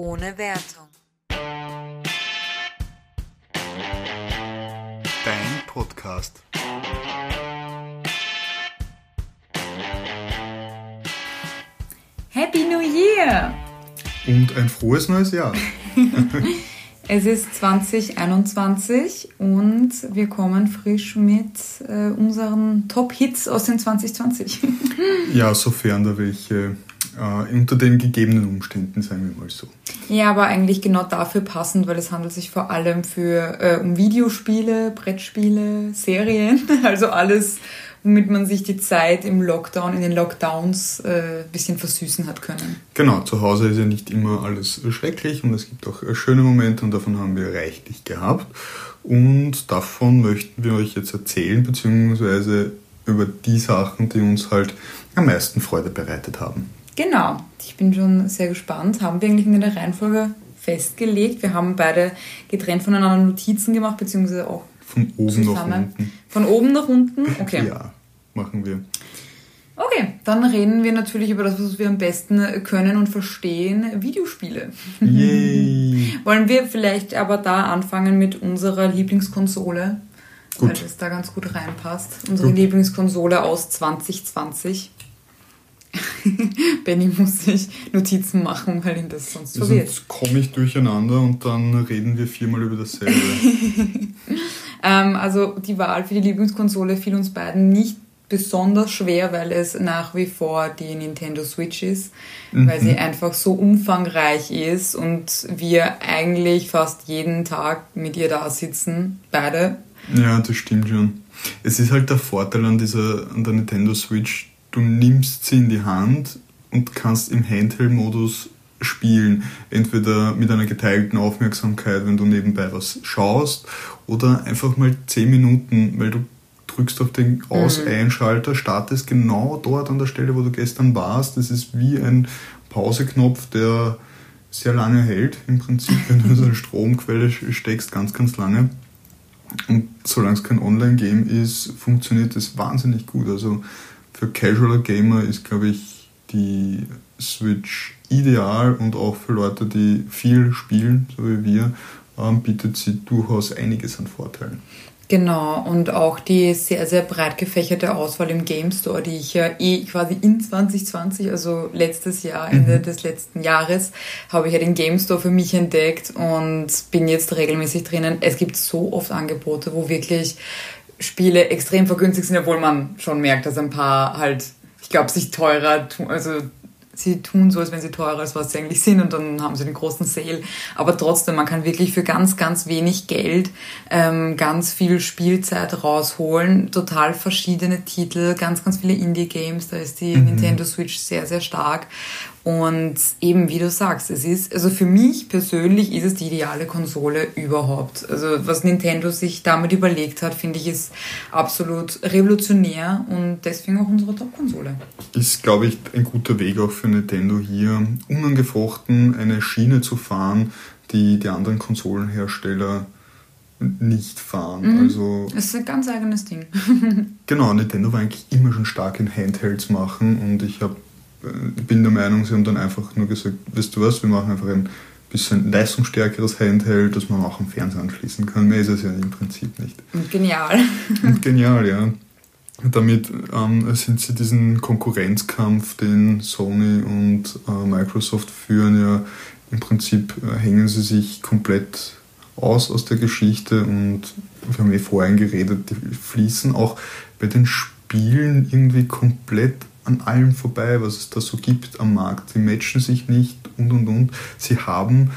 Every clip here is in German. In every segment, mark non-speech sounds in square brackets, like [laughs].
ohne Wertung. Dein Podcast. Happy New Year! Und ein frohes neues Jahr. [laughs] Es ist 2021 und wir kommen frisch mit äh, unseren Top-Hits aus den 2020. Ja, sofern da welche äh, unter den gegebenen Umständen, sagen wir mal so. Ja, aber eigentlich genau dafür passend, weil es handelt sich vor allem für, äh, um Videospiele, Brettspiele, Serien, [laughs] also alles, womit man sich die Zeit im Lockdown, in den Lockdowns äh, bisschen versüßen hat können. Genau, zu Hause ist ja nicht immer alles schrecklich und es gibt auch äh, schöne Momente und davon haben wir reichlich gehabt. Und davon möchten wir euch jetzt erzählen, beziehungsweise über die Sachen, die uns halt am meisten Freude bereitet haben. Genau, ich bin schon sehr gespannt. Haben wir eigentlich in der Reihenfolge festgelegt? Wir haben beide getrennt voneinander Notizen gemacht, beziehungsweise auch Von oben nach zusammen. unten. Von oben nach unten? Okay. [laughs] Ja, machen wir. Okay, dann reden wir natürlich über das, was wir am besten können und verstehen, Videospiele. Yay! [laughs] Wollen wir vielleicht aber da anfangen mit unserer Lieblingskonsole? Weil Gut. das da ganz gut reinpasst. Unsere Gut. Lieblingskonsole aus 2020. [laughs] Benny muss sich Notizen machen, weil ihn das sonst verwirrt. Sonst komme ich durcheinander und dann reden wir viermal über dasselbe. [laughs] Ähm, also die Wahl für die Lieblingskonsole fiel uns beiden nicht besonders schwer, weil es nach wie vor die Nintendo Switch ist, weil sie einfach so umfangreich ist und wir eigentlich fast jeden Tag mit ihr da sitzen, beide. Ja, das stimmt schon. Es ist halt der Vorteil an dieser an der Nintendo Switch, du nimmst sie in die Hand und kannst im Handheld-Modus spielen. Entweder mit einer geteilten Aufmerksamkeit, wenn du nebenbei was schaust, oder einfach mal 10 Minuten, weil du drückst auf den Aus-Einschalter, startest genau dort an der Stelle, wo du gestern warst. Das ist wie ein Pauseknopf, der sehr lange hält, im Prinzip, wenn du so eine Stromquelle steckst, ganz, ganz lange. Und solange es kein Online-Game ist, funktioniert das wahnsinnig gut. Also für Casualer Gamer ist, glaube ich, die Switch ideal und auch für Leute, die viel spielen, so wie wir, ähm, bietet sie durchaus einiges an Vorteilen. Genau, und auch die sehr, sehr breit gefächerte Auswahl im Game Store, die ich ja eh quasi in 2020, also letztes Jahr, Ende des letzten Jahres, habe ich ja den Game Store für mich entdeckt und bin jetzt regelmäßig drinnen. Es gibt so oft Angebote, wo wirklich Spiele extrem vergünstigt sind, obwohl man schon merkt, dass ein paar halt, ich glaube, sich teurer tun, also sie tun so, als wenn sie teurer als was sie eigentlich sind und dann haben sie den großen Sale. Aber trotzdem, man kann wirklich für ganz, ganz wenig Geld ähm, ganz viel Spielzeit rausholen. Total verschiedene Titel, ganz, ganz viele Indie-Games. Da ist die Nintendo Switch sehr, sehr stark. Und eben, wie du sagst, es ist, also für mich persönlich ist es die ideale Konsole überhaupt. Also was Nintendo sich damit überlegt hat, finde ich, ist absolut revolutionär und deswegen auch unsere Top-Konsole. Ist, glaube ich, ein guter Weg auch für Nintendo hier, unangefochten eine Schiene zu fahren, die die anderen Konsolenhersteller nicht fahren. Also Das ist ein ganz eigenes Ding. [laughs] [laughs] Genau, Nintendo war eigentlich immer schon stark in Handhelds machen und ich hab, äh, bin der Meinung, sie haben dann einfach nur gesagt, weißt du was, wir machen einfach ein bisschen leistungsstärkeres Handheld, das man auch am Fernseher anschließen kann. Mehr ist es ja im Prinzip nicht. Und genial. [laughs] Und genial, ja. Damit ähm, sind sie diesen Konkurrenzkampf, den Sony und äh, Microsoft führen, ja im Prinzip äh, hängen sie sich komplett aus aus der Geschichte und wir haben eh vorhin geredet, die fließen auch bei den Spielen irgendwie komplett an allem vorbei, was es da so gibt am Markt. Sie matchen sich nicht und und und. Sie haben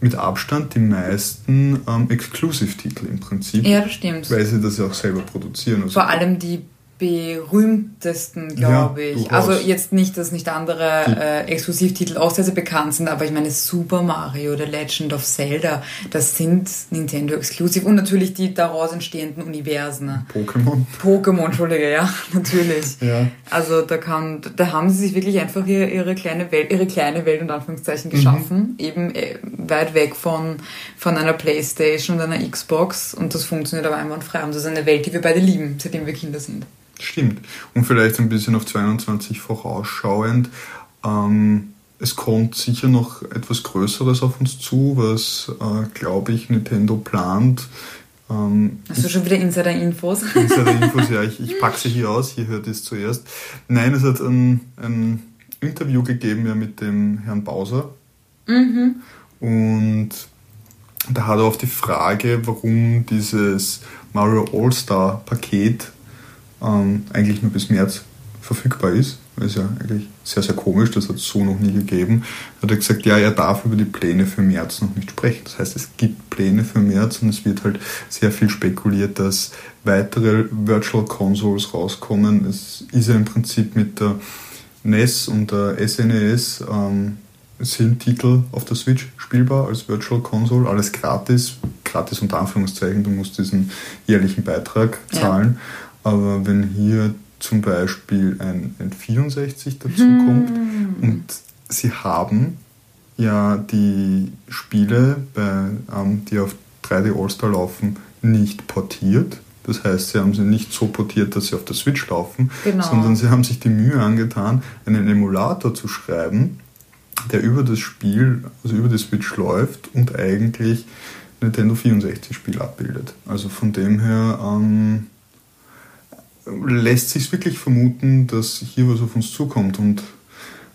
mit Abstand die meisten ähm, Exclusive-Titel im Prinzip. Ja, das stimmt. Weil sie das ja auch selber produzieren. Also Vor allem die berühmtesten, glaube Ja, ich. Also jetzt nicht, dass nicht andere äh, Exklusivtitel auch sehr, sehr bekannt sind, aber ich meine Super Mario, The Legend of Zelda, das sind Nintendo Exclusive und natürlich die daraus entstehenden Universen. ne? Pokémon. Pokémon, Entschuldige, ja, [laughs] natürlich. Ja. Also da kann, da haben sie sich wirklich einfach ihre, ihre kleine Welt, ihre kleine Welt und Anführungszeichen geschaffen, eben äh, weit weg von, von einer Playstation und einer Xbox und das funktioniert aber einwandfrei und das ist eine Welt, die wir beide lieben, seitdem wir Kinder sind. Stimmt. Und vielleicht ein bisschen auf 22 vorausschauend. Ähm, es kommt sicher noch etwas Größeres auf uns zu, was, äh, glaube ich, Nintendo plant. Ähm, Hast du schon wieder Insider-Infos? [laughs] Insider-Infos, ja, ich, ich [laughs] packe sie hier aus, hier hört es zuerst. Nein, es hat ein, ein Interview gegeben ja, mit dem Herrn Bowser. Mhm. Und da hat er auf die Frage, warum dieses Mario All-Star-Paket ähm, eigentlich nur bis März verfügbar ist, das ist ja eigentlich sehr, sehr komisch, das hat es so noch nie gegeben, hat er gesagt, ja, er darf über die Pläne für März noch nicht sprechen. Das heißt, es gibt Pläne für März und es wird halt sehr viel spekuliert, dass weitere Virtual Consoles rauskommen. Es ist ja im Prinzip mit der NES und der SNES ähm, sind Titel auf der Switch spielbar als Virtual Console, alles gratis, gratis unter Anführungszeichen, du musst diesen jährlichen Beitrag zahlen. Ja. Aber wenn hier zum Beispiel ein, ein 64 dazukommt hm. und sie haben ja die Spiele, bei, ähm, die auf 3D All-Star laufen, nicht portiert. Das heißt, sie haben sie nicht so portiert, dass sie auf der Switch laufen, genau. sondern sie haben sich die Mühe angetan, einen Emulator zu schreiben, der über das Spiel, also über die Switch läuft und eigentlich Nintendo 64 Spiel abbildet. Also von dem her ähm, lässt sich wirklich vermuten, dass hier was auf uns zukommt und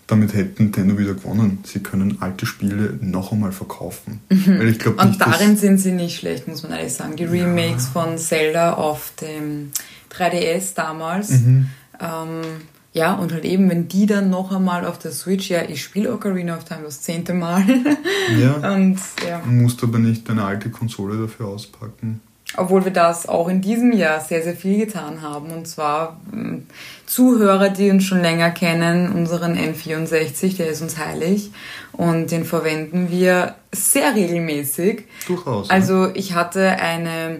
damit hätte Nintendo wieder gewonnen. Sie können alte Spiele noch einmal verkaufen. Mhm. Weil ich glaub und nicht, darin sind sie nicht schlecht, muss man ehrlich sagen. Die Remakes ja. von Zelda auf dem 3DS damals. Mhm. Ähm, ja, und halt eben, wenn die dann noch einmal auf der Switch, ja, ich spiele Ocarina of Time das zehnte Mal. ja. [laughs] und, ja. Musst aber nicht deine alte Konsole dafür auspacken. Obwohl wir das auch in diesem Jahr sehr, sehr viel getan haben. Und zwar äh, Zuhörer, die uns schon länger kennen, unseren N64, der ist uns heilig. Und den verwenden wir sehr regelmäßig. Durchaus. Also ich hatte eine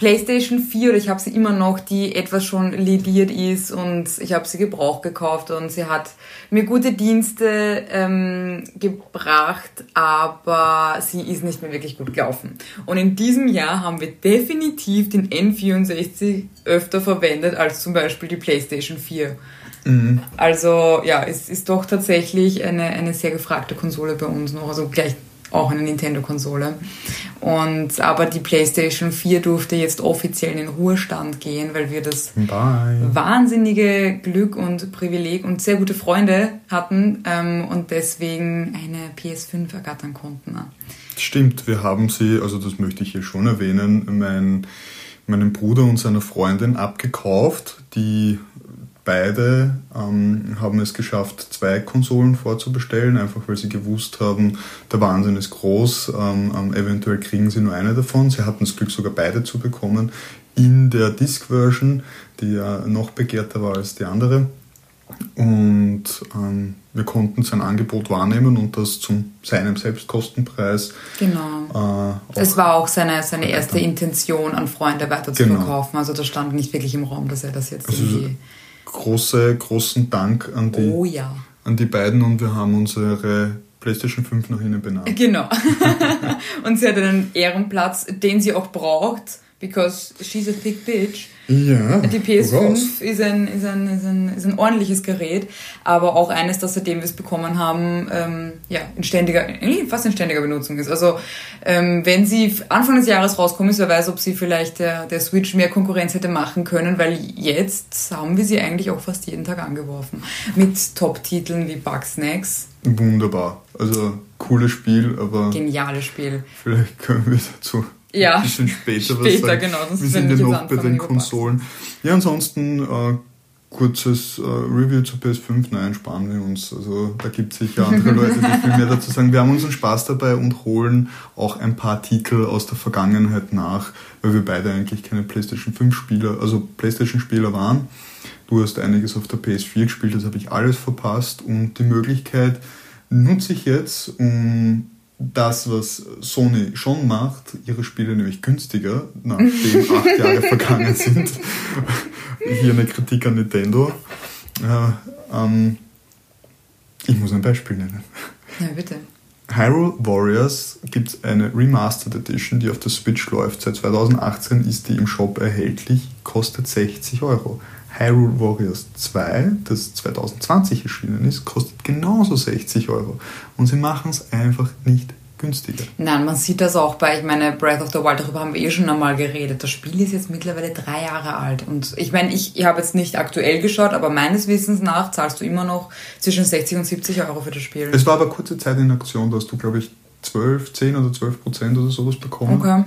PlayStation 4 oder ich habe sie immer noch, die etwas schon lediert ist und ich habe sie gebraucht gekauft und sie hat mir gute Dienste ähm, gebracht, aber sie ist nicht mehr wirklich gut gelaufen. Und in diesem Jahr haben wir definitiv den N64 öfter verwendet als zum Beispiel die PlayStation 4. Mhm. Also ja, es ist doch tatsächlich eine, eine sehr gefragte Konsole bei uns noch. Also gleich auch eine Nintendo-Konsole. Und aber die PlayStation 4 durfte jetzt offiziell in den Ruhestand gehen, weil wir das Bye. wahnsinnige Glück und Privileg und sehr gute Freunde hatten ähm, und deswegen eine PS5 ergattern konnten. Stimmt, wir haben sie, also das möchte ich hier schon erwähnen, mein, meinem Bruder und seiner Freundin abgekauft, die beide ähm, haben es geschafft, zwei Konsolen vorzubestellen, einfach weil sie gewusst haben, der Wahnsinn ist groß, ähm, ähm, eventuell kriegen sie nur eine davon. Sie hatten das Glück, sogar beide zu bekommen in der Disk-Version, die ja noch begehrter war als die andere. Und ähm, wir konnten sein Angebot wahrnehmen und das zu seinem Selbstkostenpreis. Genau. Äh, das war auch seine, seine erste Intention, an Freunde weiter zu genau. Also da stand nicht wirklich im Raum, dass er das jetzt also, irgendwie große, großen Dank an die, oh, ja. an die beiden und wir haben unsere PlayStation 5 nach ihnen benannt. Genau. [laughs] und sie hat einen Ehrenplatz, den sie auch braucht, because she's a thick bitch. Ja. Die PS5 ist ein, ist, ein, ist, ein, ist ein ordentliches Gerät, aber auch eines, das seitdem wir es bekommen haben, ähm, ja, in ständiger, fast in ständiger Benutzung ist. Also ähm, wenn sie Anfang des Jahres rauskommen ist, wer weiß, ob sie vielleicht der, der Switch mehr Konkurrenz hätte machen können, weil jetzt haben wir sie eigentlich auch fast jeden Tag angeworfen. Mit Top-Titeln wie Bugsnacks. Wunderbar. Also cooles Spiel, aber. Geniales Spiel. Vielleicht können wir dazu ja. ein bisschen später, später was sagen. genau. Wir sind ja noch bei den Konsolen. Ja, ansonsten äh, kurzes äh, Review zur PS5. Nein, sparen wir uns. Also da gibt es sicher andere Leute, die viel mehr dazu sagen. Wir haben unseren Spaß dabei und holen auch ein paar Titel aus der Vergangenheit nach, weil wir beide eigentlich keine PlayStation 5 Spieler, also PlayStation Spieler waren. Du hast einiges auf der PS4 gespielt, das habe ich alles verpasst und die Möglichkeit nutze ich jetzt, um das, was Sony schon macht, ihre Spiele nämlich günstiger, nachdem acht [laughs] Jahre vergangen sind. Hier eine Kritik an Nintendo. Äh, ähm, ich muss ein Beispiel nennen. Ja, bitte. Hyrule Warriors gibt es eine Remastered Edition, die auf der Switch läuft. Seit 2018 ist die im Shop erhältlich, kostet 60 Euro. Hyrule Warriors 2, das 2020 erschienen ist, kostet genauso 60 Euro. Und sie machen es einfach nicht günstiger. Nein, man sieht das auch bei, ich meine, Breath of the Wild, darüber haben wir eh schon einmal geredet. Das Spiel ist jetzt mittlerweile drei Jahre alt. Und ich meine, ich, ich habe jetzt nicht aktuell geschaut, aber meines Wissens nach zahlst du immer noch zwischen 60 und 70 Euro für das Spiel. Es war aber kurze Zeit in Aktion, da hast du, glaube ich, 12, 10 oder 12 Prozent oder sowas bekommen. Okay.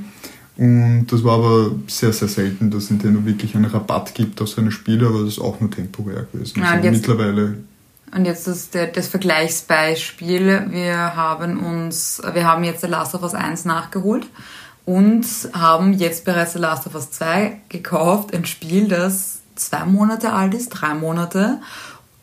Und das war aber sehr, sehr selten, dass Nintendo wirklich einen Rabatt gibt auf seine Spiele, aber das ist auch nur temporär gewesen. Ja, also mittlerweile und jetzt das, das Vergleichsbeispiel. Wir haben uns, wir haben jetzt The Last of Us 1 nachgeholt und haben jetzt bereits The Last of Us 2 gekauft. Ein Spiel, das zwei Monate alt ist, drei Monate.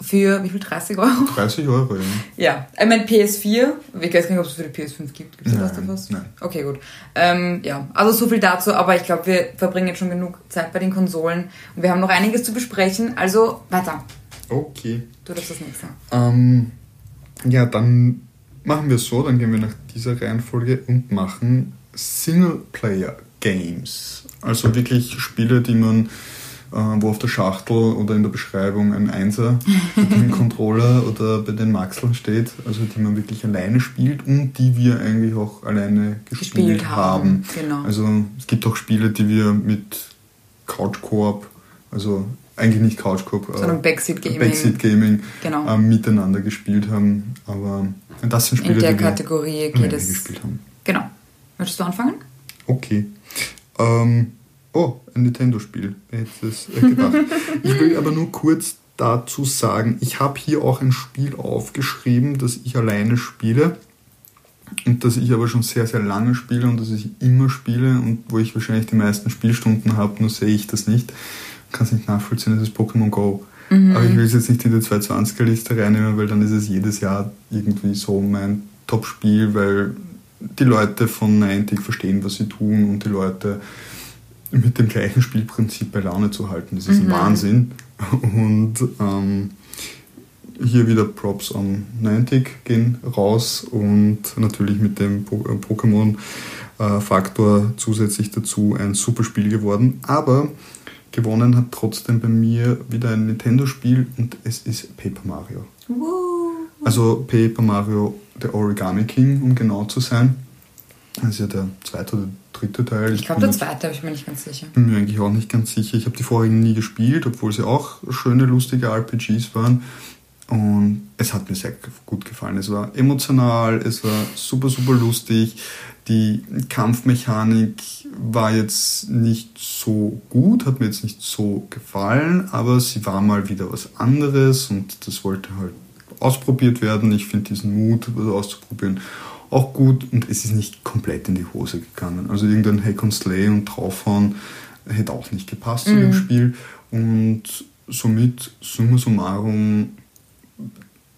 Für wie viel? 30 Euro? 30 Euro, ja. Ja, ich meine PS4, ich weiß gar nicht, ob es für die PS5 gibt. Gibt es da was? Nein. Okay, gut. Ähm, ja, also so viel dazu, aber ich glaube, wir verbringen jetzt schon genug Zeit bei den Konsolen und wir haben noch einiges zu besprechen, also weiter. Okay. Du darfst das nächste. Ähm, ja, dann machen wir es so, dann gehen wir nach dieser Reihenfolge und machen Singleplayer-Games. Also wirklich Spiele, die man, wo auf der Schachtel oder in der Beschreibung ein Einser mit dem [laughs] Controller oder bei den Maxeln steht, also die man wirklich alleine spielt und die wir eigentlich auch alleine gespielt, gespielt haben. haben. Genau. Also es gibt auch Spiele, die wir mit Couch Coop, also eigentlich nicht Couch Coop, sondern äh, Backseat Gaming, Backseat Gaming genau. äh, miteinander gespielt haben. Aber das sind Spiele, In der die Kategorie wir geht es. gespielt haben. Genau. Möchtest du anfangen? Okay. Ähm, oh, ein Nintendo-Spiel. Wer hätte es äh, gedacht? [laughs] ich will aber nur kurz dazu sagen, ich habe hier auch ein Spiel aufgeschrieben, das ich alleine spiele und das ich aber schon sehr, sehr lange spiele und das ich immer spiele und wo ich wahrscheinlich die meisten Spielstunden habe, nur sehe ich das nicht kann es nicht nachvollziehen, das ist Pokémon Go. Mhm. Aber ich will es jetzt nicht in die 220er-Liste reinnehmen, weil dann ist es jedes Jahr irgendwie so mein Top-Spiel, weil die Leute von Niantic verstehen, was sie tun und die Leute mit dem gleichen Spielprinzip bei Laune zu halten. Das ist mhm. ein Wahnsinn. Und ähm, hier wieder Props an Niantic gehen raus und natürlich mit dem Pokémon-Faktor äh, zusätzlich dazu ein super Spiel geworden. Aber Gewonnen hat trotzdem bei mir wieder ein Nintendo-Spiel und es ist Paper Mario. Woo. Also Paper Mario, der Origami King, um genau zu sein. Das ist ja der zweite oder dritte Teil. Ich glaube, der zweite, habe ich mir nicht ganz sicher. Bin mir eigentlich auch nicht ganz sicher. Ich habe die vorigen nie gespielt, obwohl sie auch schöne, lustige RPGs waren. Und es hat mir sehr gut gefallen. Es war emotional, es war super, super lustig. Die Kampfmechanik war jetzt nicht so gut, hat mir jetzt nicht so gefallen, aber sie war mal wieder was anderes und das wollte halt ausprobiert werden. Ich finde diesen Mut, was auszuprobieren, auch gut und es ist nicht komplett in die Hose gegangen. Also irgendein Hack und Slay und draufhauen hätte auch nicht gepasst mhm. zu dem mhm. Spiel und somit summa summarum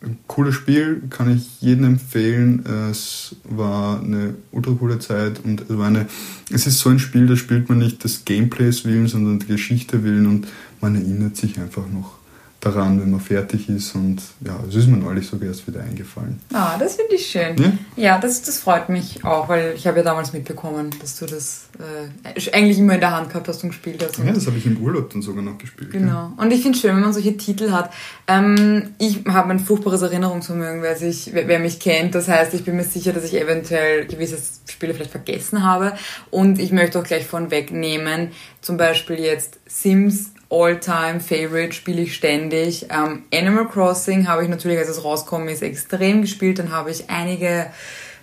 ein cooles Spiel, kann ich jedem empfehlen. Es war eine ultra coole Zeit und es war eine, es ist so ein Spiel, da spielt man nicht des Gameplays willen, sondern der Geschichte willen und man erinnert sich einfach noch daran, wenn man fertig ist. Und ja, es ist mir neulich sogar erst wieder eingefallen. Ah, das finde ich schön. Ja, ja das, das freut mich auch, weil ich habe ja damals mitbekommen, dass du das äh, eigentlich immer in der Hand gehabt hast und gespielt hast. ja, das habe ich im Urlaub dann sogar noch gespielt. Genau. Ja. Und ich finde es schön, wenn man solche Titel hat. Ähm, ich habe ein furchtbares Erinnerungsvermögen, wer, sich, wer, wer mich kennt. Das heißt, ich bin mir sicher, dass ich eventuell gewisse Spiele vielleicht vergessen habe. Und ich möchte auch gleich von wegnehmen, zum Beispiel jetzt Sims All-Time-Favorite, spiele ich ständig. Ähm, Animal Crossing habe ich natürlich, als es rauskommt, ist, extrem gespielt. Dann habe ich einige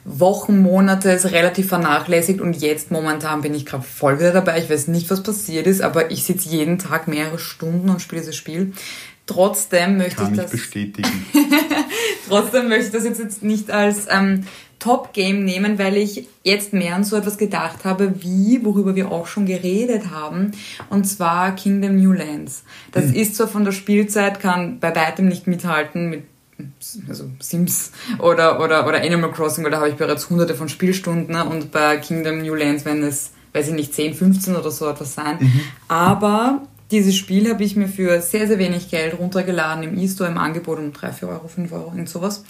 Wochen, Monate es relativ vernachlässigt und jetzt momentan bin ich gerade voll wieder dabei. Ich weiß nicht, was passiert ist, aber ich sitze jeden Tag mehrere Stunden und spiele dieses Spiel. Trotzdem möchte Kann ich das. bestätigen. [laughs] Trotzdem möchte ich das jetzt, jetzt nicht als ähm, Top-Game nehmen, weil ich jetzt mehr an so etwas gedacht habe, wie, worüber wir auch schon geredet haben, und zwar Kingdom New Lands. Das mhm. ist zwar von der Spielzeit, kann bei weitem nicht mithalten mit also Sims oder, oder, oder Animal Crossing, weil da habe ich bereits hunderte von Spielstunden ne? und bei Kingdom New Lands werden es, weiß ich nicht, 10, 15 oder so etwas sein. Mhm. Aber dieses Spiel habe ich mir für sehr, sehr wenig Geld runtergeladen im E-Store im Angebot um 3, 4 Euro, 5 Euro, irgend sowas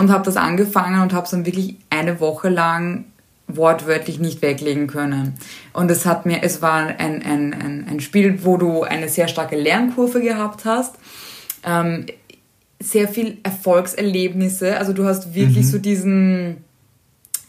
und habe das angefangen und habe es dann wirklich eine Woche lang wortwörtlich nicht weglegen können. Und es hat mir, es war ein, ein, ein, ein Spiel, wo du eine sehr starke Lernkurve gehabt hast. Ähm, sehr viel Erfolgserlebnisse. Also du hast wirklich mhm. so diesen,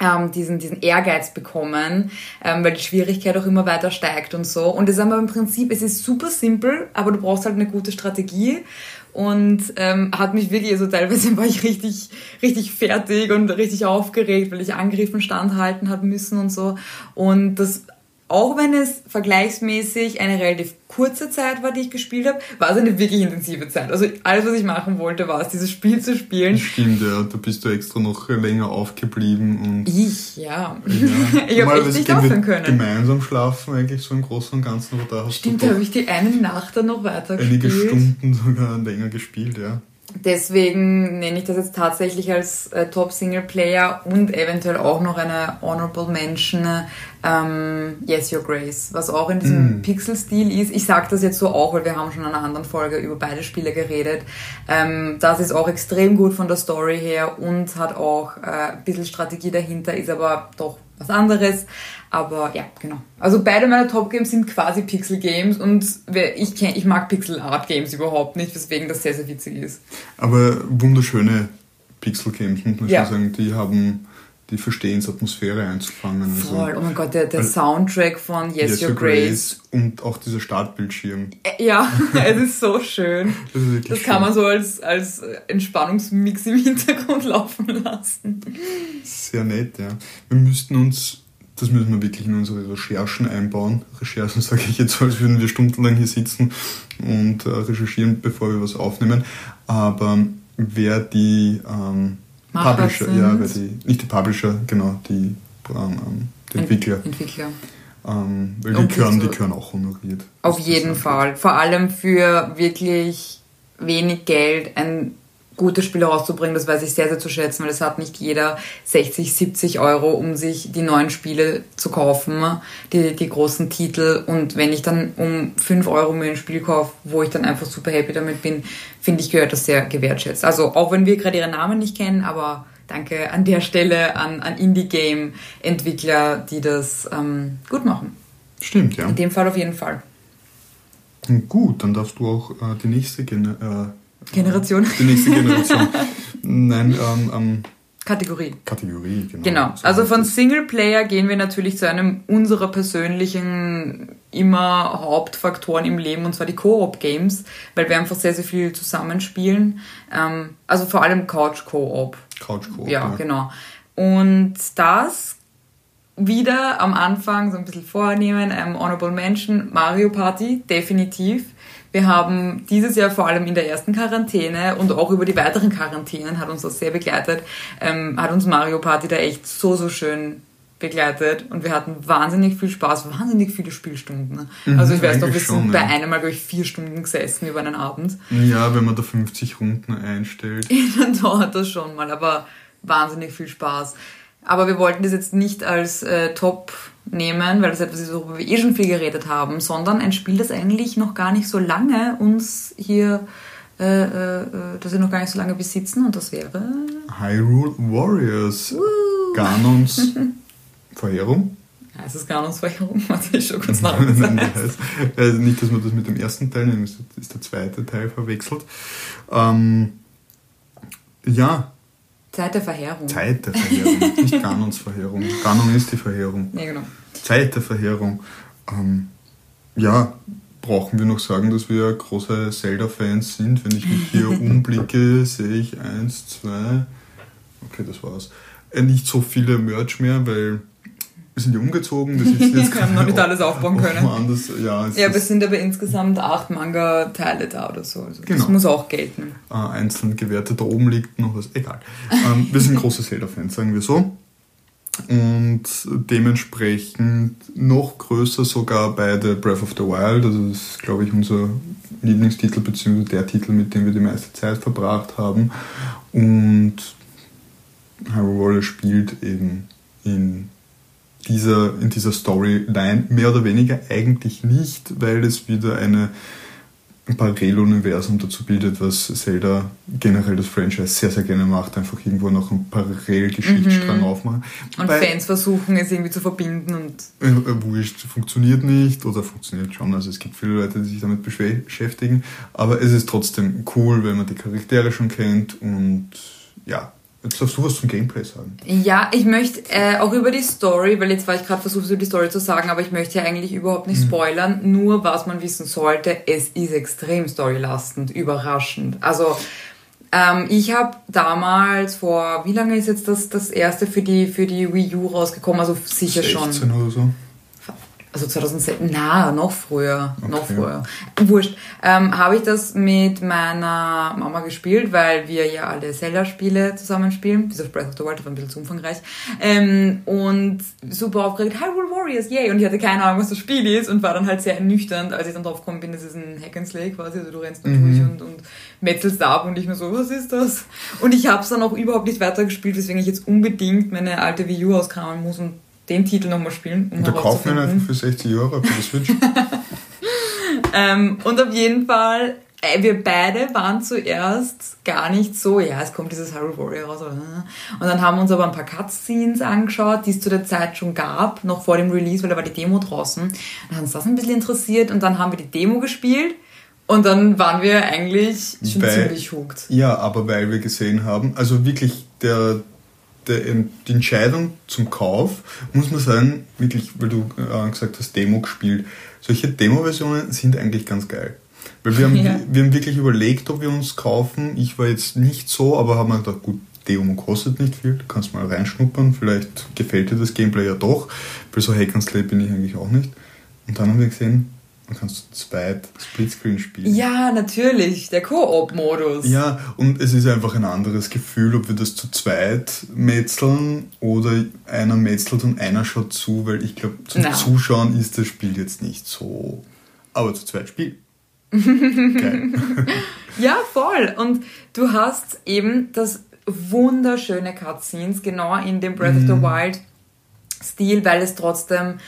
ähm, diesen, diesen Ehrgeiz bekommen, ähm, weil die Schwierigkeit auch immer weiter steigt und so. Und es ist aber im Prinzip, es ist super simpel, aber du brauchst halt eine gute Strategie und ähm, hat mich wirklich, also teilweise [laughs] war ich richtig, richtig fertig und richtig aufgeregt, weil ich Angriffen standhalten habe müssen und so. Und das auch wenn es vergleichsmäßig eine relativ kurze Zeit war, die ich gespielt habe, war es eine wirklich intensive Zeit. Also alles, was ich machen wollte, war es, dieses Spiel zu spielen. Stimmt, ja. Da bist du extra noch länger aufgeblieben. Und ich, ja. ja. [laughs] ich habe echt nicht aufhören können. gemeinsam schlafen eigentlich so im Großen und Ganzen. Aber da hast Stimmt, da habe ich die eine Nacht dann noch weiter gespielt. Einige Stunden sogar länger gespielt, ja. Deswegen nenne ich das jetzt tatsächlich als äh, Top Single Player und eventuell auch noch eine Honorable Mention ähm, Yes Your Grace, was auch in diesem mm. Pixel-Stil ist. Ich sage das jetzt so auch, weil wir haben schon in einer anderen Folge über beide Spiele geredet. Ähm, das ist auch extrem gut von der Story her und hat auch äh, ein bisschen Strategie dahinter, ist aber doch was anderes. Aber ja, genau. Also beide meine Top-Games sind quasi Pixel-Games und ich, kenn, ich mag Pixel-Art-Games überhaupt nicht, weswegen das sehr, sehr witzig ist. Aber wunderschöne Pixel-Games, muss man ja. sagen. Die haben die verstehen es, Atmosphäre einzufangen. Also Voll, also, oh mein Gott, der, der Soundtrack von Yes, yes Your Grace. Grace. Und auch dieser Startbildschirm. Ja, [laughs] es ist so schön. Das, ist das kann man so als, als Entspannungsmix im Hintergrund [laughs] laufen lassen. Sehr nett, ja. Wir müssten uns das müssen wir wirklich in unsere Recherchen einbauen. Recherchen sage ich jetzt, als würden wir stundenlang hier sitzen und äh, recherchieren, bevor wir was aufnehmen. Aber wer die ähm, Publisher, sind. ja, weil die, nicht die Publisher, genau, die, ähm, ähm die Entwickler. Entwickler. Ähm, weil die gehören, die gehören auch honoriert. Auf jeden Fall. Vor allem für wirklich wenig Geld ein gute Spiele rauszubringen, das weiß ich sehr, sehr zu schätzen, weil es hat nicht jeder 60, 70 Euro, um sich die neuen Spiele zu kaufen, die, die großen Titel. Und wenn ich dann um 5 Euro mir ein Spiel kaufe, wo ich dann einfach super happy damit bin, finde ich, gehört das sehr gewertschätzt. Also auch wenn wir gerade ihre Namen nicht kennen, aber danke an der Stelle an, an Indie-Game-Entwickler, die das ähm, gut machen. Stimmt, ja. In dem Fall auf jeden Fall. Gut, dann darfst du auch äh, die nächste Gen äh, Generation. Die nächste Generation. [laughs] Nein, ähm, ähm, Kategorie. Kategorie, genau. Genau. So also von Singleplayer gehen wir natürlich zu einem unserer persönlichen immer Hauptfaktoren im Leben und zwar die Koop-Games, weil wir einfach sehr, sehr viel zusammenspielen. Ähm, also vor allem Couch-Koop. Couch-Koop. Ja, ja, genau. Und das wieder am Anfang so ein bisschen vornehmen, ähm, Honorable Mention, Mario Party, definitiv. Wir haben dieses Jahr vor allem in der ersten Quarantäne und auch über die weiteren Quarantänen hat uns das sehr begleitet, ähm, hat uns Mario Party da echt so, so schön begleitet und wir hatten wahnsinnig viel Spaß, wahnsinnig viele Spielstunden. Mhm, also ich weiß noch, wir sind schon, bei ja. einem Mal, glaube ich, vier Stunden gesessen über einen Abend. Ja, wenn man da 50 Runden einstellt. [laughs] Dann dauert das schon mal, aber wahnsinnig viel Spaß. Aber wir wollten das jetzt nicht als äh, Top nehmen, weil das etwas ist, worüber wir eh schon viel geredet haben, sondern ein Spiel, das eigentlich noch gar nicht so lange uns hier, äh, äh, das wir noch gar nicht so lange besitzen und das wäre Hyrule Warriors. Woo. Ganons Verheerung. [laughs] Ja, es ist Ganons Verheerung, [laughs] warte ich schon kurz nach. [laughs] also nicht, dass man das mit dem ersten Teil, nämlich ist der zweite Teil verwechselt. Ähm, ja, Zeit der Verheerung. Zeit der Verheerung, [laughs] nicht Ganons Verheerung. Ganon ist die Verheerung. Ja, genau. Zeit der Verheerung. Ähm, ja, brauchen wir noch sagen, dass wir große Zelda-Fans sind. Wenn ich mich hier [laughs] umblicke, sehe ich eins, zwei, okay, das war's. Äh, nicht so viele Merch mehr, weil sind ja umgezogen. Wir, [laughs] jetzt wir haben noch nicht alles aufbauen können. Anders, ja, ja wir sind aber insgesamt acht Manga-Teile da oder so. Also genau. Das muss auch gelten. Äh, einzeln gewertet, da oben liegt noch was. Egal. Ähm, wir sind große Zelda-Fans, sagen wir so. Und dementsprechend noch größer sogar bei The Breath of the Wild. Also das ist, glaube ich, unser Lieblingstitel, beziehungsweise der Titel, mit dem wir die meiste Zeit verbracht haben. Und Hyrule Warriors spielt eben in dieser, in dieser Storyline mehr oder weniger eigentlich nicht, weil es wieder eine ein Paralleluniversum dazu bildet, was Zelda generell das Franchise sehr, sehr gerne macht, einfach irgendwo noch einen Parallelgeschichtsstrang mhm. aufmachen. Und Bei, Fans versuchen es irgendwie zu verbinden und. Äh, wurscht, funktioniert nicht oder funktioniert schon. Also es gibt viele Leute, die sich damit beschäftigen, aber es ist trotzdem cool, wenn man die Charaktere schon kennt und ja, Jetzt darfst du was zum Gameplay sagen. Ja, ich möchte äh, auch über die Story, weil jetzt war ich gerade versucht, so die Story zu sagen, aber ich möchte ja eigentlich überhaupt nicht mhm. spoilern. Mhm. Nur was man wissen sollte, es ist extrem storylastend, überraschend. Also ähm, ich habe damals vor, wie lange ist jetzt das, das erste für die, für die Wii U rausgekommen? Also sicher 16 schon. oder so also 2007, na, noch früher, okay. noch früher. Wurscht. Ähm, habe ich das mit meiner Mama gespielt, weil wir ja alle Zelda-Spiele zusammen spielen, bis auf Breath of the Wild, das war ein bisschen zu umfangreich. Ähm, und super aufgeregt, Hyrule Warriors, yay! Und ich hatte keine Ahnung, was das Spiel ist und war dann halt sehr ernüchternd, als ich dann drauf gekommen bin, das ist ein Hack and Slay quasi, also du rennst mhm. durch und, und metzelst ab und ich mir so, was ist das? Und ich habe es dann auch überhaupt nicht weitergespielt, weswegen ich jetzt unbedingt meine alte Wii U auskramen muss und den Titel nochmal spielen. Um da kaufen wir einfach für 60 Euro für die Switch. ähm, und auf jeden Fall, äh, wir beide waren zuerst gar nicht so, ja, es kommt dieses Hyrule Warrior raus. Oder, ne? Und dann haben wir uns aber ein paar Cutscenes angeschaut, die es zu der Zeit schon gab, noch vor dem Release, weil da war die Demo draußen. Dann hat uns das ein bisschen interessiert und dann haben wir die Demo gespielt. Und dann waren wir eigentlich schon weil, ziemlich hooked. Ja, aber weil wir gesehen haben, also wirklich der, die Entscheidung zum Kauf, muss man sagen, wirklich, weil du äh, gesagt hast, Demo gespielt, solche Demo-Versionen sind eigentlich ganz geil. Weil wir haben, [laughs] ja. wir haben wirklich überlegt, ob wir uns kaufen. Ich war jetzt nicht so, aber haben mir gedacht, gut, Demo kostet nicht viel, du kannst mal reinschnuppern, vielleicht gefällt dir das Gameplay ja doch. Weil so Hack and Slay bin ich eigentlich auch nicht. Und dann haben wir gesehen, man kann zu zweit Splitscreen spielen. Ja, natürlich, der Koop-Modus. Ja, und es ist einfach ein anderes Gefühl, ob wir das zu zweit metzeln oder einer metzelt und einer schaut zu, weil ich glaube, zum no. Zuschauen ist das Spiel jetzt nicht so. Aber zu zweit spielen. Geil. [laughs] ja, voll. Und du hast eben das wunderschöne Cutscenes genau in dem Breath mm. of the mhm. Wild Stil, weil es trotzdem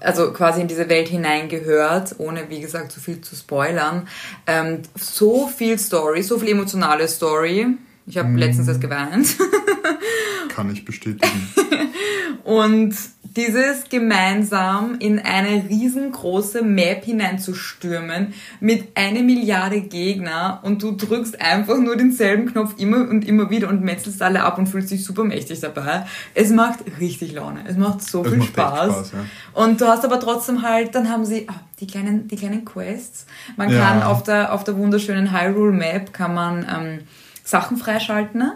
also quasi in diese Welt hineingehört, ohne wie gesagt so viel zu spoilern. Ähm, so viel Story, so viel emotionale Story. Ich habe mm. letztens erst geweint. [laughs] Kann ich bestätigen. [laughs] Und dieses gemeinsam in eine riesengroße Map hineinzustürmen mit einer Milliarde Gegner und du drückst einfach nur denselben Knopf immer und immer wieder und metzelst alle ab und fühlst dich super mächtig dabei. Es macht richtig Laune. Es macht so es viel macht Spaß. Spaß ja. Und du hast aber trotzdem halt, dann haben sie oh, die kleinen, die kleinen Quests. Man ja. kann auf der, auf der wunderschönen Hyrule Map kann man ähm, Sachen freischalten. Ne?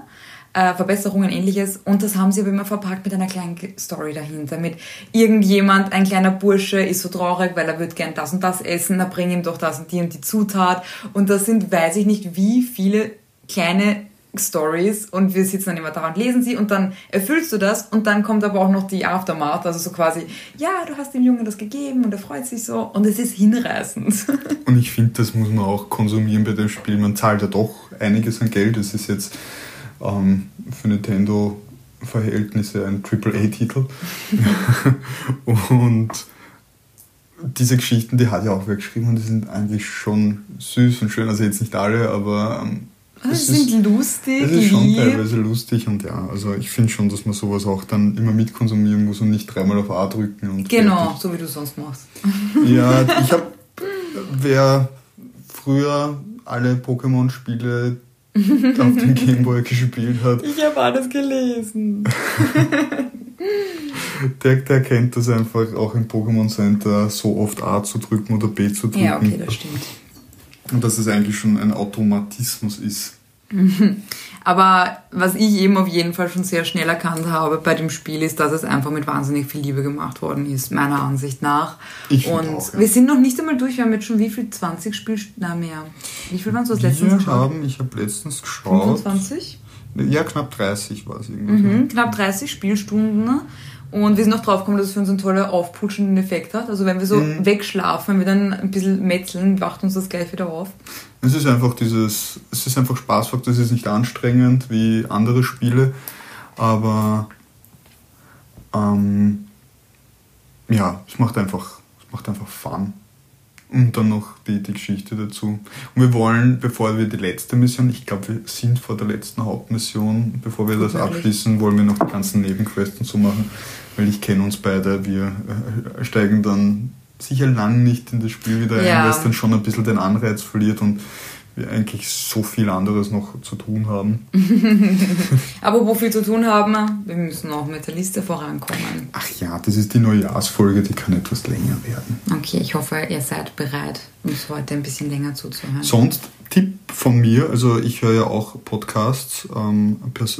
Äh, Verbesserungen, ähnliches. Und das haben sie aber immer verpackt mit einer kleinen Story dahinter. Mit irgendjemand, ein kleiner Bursche, ist so traurig, weil er wird gern das und das essen, da bring ihm doch das und die und die Zutat. Und das sind, weiß ich nicht, wie viele kleine Stories und wir sitzen dann immer da und lesen sie und dann erfüllst du das und dann kommt aber auch noch die Aftermath, also so quasi, ja, du hast dem Jungen das gegeben und er freut sich so und es ist hinreißend. [laughs] Und ich finde, das muss man auch konsumieren bei dem Spiel. Man zahlt ja doch einiges an Geld. Es ist jetzt ähm, für Nintendo Verhältnisse ein AAA-Titel. [laughs] und diese Geschichten, die hat ja auch wer geschrieben und die sind eigentlich schon süß und schön. Also jetzt nicht alle, aber ähm, ah, es sind ist, lustig. Es ist schon teilweise lustig und ja, also ich finde schon, dass man sowas auch dann immer mitkonsumieren muss und nicht dreimal auf A drücken. Und genau, fertig. so wie du sonst machst. Ja, [laughs] ich habe, wer früher alle Pokémon-Spiele [laughs] auf dem Gameboy gespielt hat. Ich habe alles gelesen. [laughs] der, der kennt das einfach auch im Pokémon Center so oft A zu drücken oder B zu drücken. Ja, okay, das stimmt. Und dass es eigentlich schon ein Automatismus ist. [laughs] Aber was ich eben auf jeden Fall schon sehr schnell erkannt habe bei dem Spiel ist, dass es einfach mit wahnsinnig viel Liebe gemacht worden ist, meiner Ansicht nach. Ich Und auch, ja. wir sind noch nicht einmal durch, wir haben jetzt schon wie viel? 20 Spielstunden? Na mehr. Wie viel waren es letztens wir geschaut? Haben, ich habe letztens geschaut. 25? Ja, knapp 30 war es irgendwie. Mhm, knapp 30 Spielstunden. Und wir sind noch drauf gekommen, dass es für uns einen tollen aufputschenden Effekt hat. Also wenn wir so mhm. wegschlafen, wenn wir dann ein bisschen metzeln, wacht uns das gleich wieder auf. Es ist einfach dieses, es ist einfach Spaßfaktor, es ist nicht anstrengend wie andere Spiele, aber ähm, ja, es macht einfach, es macht einfach Fun. Und dann noch die, die Geschichte dazu. Und wir wollen, bevor wir die letzte Mission, ich glaube, wir sind vor der letzten Hauptmission, bevor wir das abschließen, wollen wir noch die ganzen Nebenquests und so machen, weil ich kenne uns beide, wir äh, steigen dann sicher lang nicht in das Spiel wieder ein, weil es dann schon ein bisschen den Anreiz verliert und wir eigentlich so viel anderes noch zu tun haben. [laughs] Aber wo viel zu tun haben, wir müssen auch mit der Liste vorankommen. Ach ja, das ist die Neujahrsfolge, die kann etwas länger werden. Okay, ich hoffe, ihr seid bereit, uns heute ein bisschen länger zuzuhören. Sonst Tipp von mir, also ich höre ja auch Podcasts, ähm,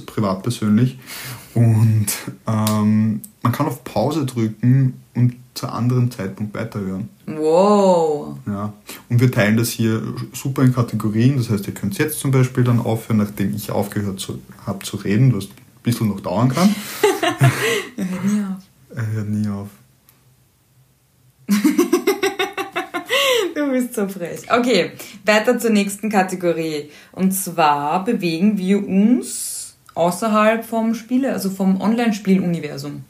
privat persönlich, und ähm, man kann auf Pause drücken und zu anderen Zeitpunkt weiterhören. Wow. Ja. Und wir teilen das hier super in Kategorien. Das heißt, ihr könnt jetzt zum Beispiel dann aufhören, nachdem ich aufgehört habe zu reden, was ein bisschen noch dauern kann. [laughs] er hört nie auf. Er hört nie auf. [laughs] du bist so frech. Okay, weiter zur nächsten Kategorie. Und zwar bewegen wir uns außerhalb vom Spiele, also vom Online-Spieluniversum.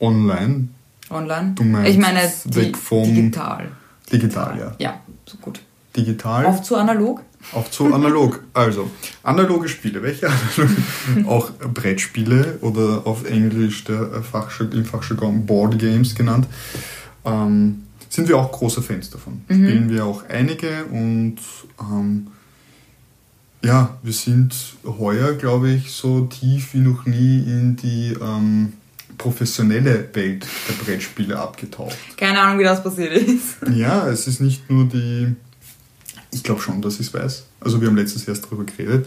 Online? Online? Du meinst ich meine weg vom digital. Digital, ja. Ja, so gut. Digital. Auf zu analog? Auf zu analog. Also, analoge Spiele. Welche [laughs] analoge? Auch Brettspiele oder auf Englisch der Fachjargon, im Fachjargon Board Games genannt. Ähm, sind wir auch große Fans davon. Mhm. Spielen wir auch einige und ähm, ja, wir sind heuer, glaube ich, so tief wie noch nie in die ähm, professionelle Welt der Brettspiele abgetaucht. Keine Ahnung, wie das passiert ist. Ja, es ist nicht nur die. Ich glaube schon, dass ich es weiß. Also, wir haben letztes Jahr darüber geredet.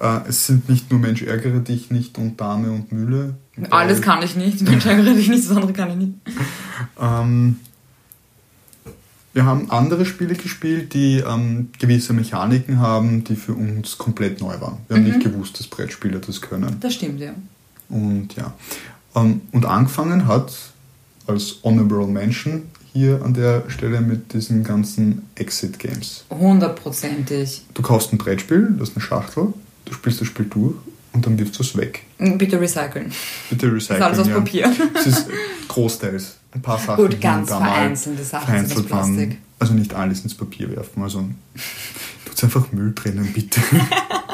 Äh, es sind nicht nur Mensch ärgere dich nicht und Dame und Mühle. Alles kann ich nicht. Mensch ärgere dich nicht, das andere kann ich nicht. Ähm, wir haben andere Spiele gespielt, die ähm, gewisse Mechaniken haben, die für uns komplett neu waren. Wir haben Mhm. nicht gewusst, dass Brettspiele das können. Das stimmt, ja. Und ja. Ähm, und angefangen hat als Honorable Mention hier an der Stelle mit diesen ganzen Exit Games. Hundertprozentig. Du kaufst ein Brettspiel, das ist eine Schachtel, du spielst das Spiel durch und dann wirfst du es weg. Bitte recyceln. Bitte Das ist recyceln. alles aus ja. Papier. Es ist großteils. Ein paar Sachen. Gut, ganz vereinzelte Sachen vereinzelt waren. Plastik. Also nicht alles ins Papier werfen. Also [laughs] tut's einfach Müll trennen, bitte. [laughs]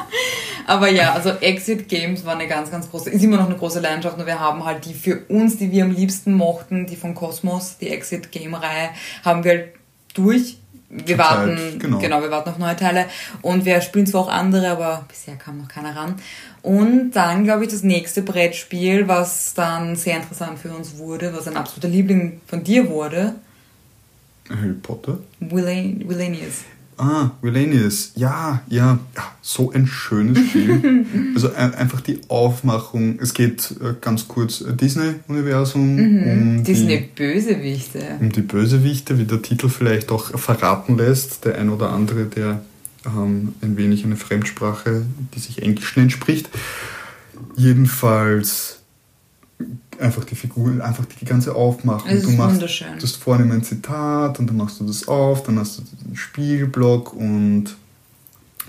Aber ja, also Exit Games war eine ganz, ganz große, ist immer noch eine große Leidenschaft und wir haben halt die für uns, die wir am liebsten mochten, die von Cosmos, die Exit Game Reihe, haben wir halt durch. Wir Zur warten, Zeit, genau. wir warten auf neue Teile und wir spielen zwar auch andere, aber bisher kam noch keiner ran. Und dann, glaube ich, das nächste Brettspiel, was dann sehr interessant für uns wurde, was ein absoluter Liebling von dir wurde, Harry Potter. Willanius. Ah, Relanius. Ja, ja, ja, so ein schönes Spiel. [laughs] also ein- einfach die Aufmachung. Es geht äh, ganz kurz äh, Disney-Universum. Um Disney Die, Bösewichte. um die Bösewichte, wie der Titel vielleicht auch verraten lässt. Der ein oder andere, der ähm, ein wenig eine Fremdsprache, die sich Englisch nennt, spricht. Jedenfalls einfach die Figuren, einfach die ganze Aufmachung. Es du ist machst, wunderschön. Du hast vorne ein Zitat und dann machst du das auf, dann hast du den Spielblock und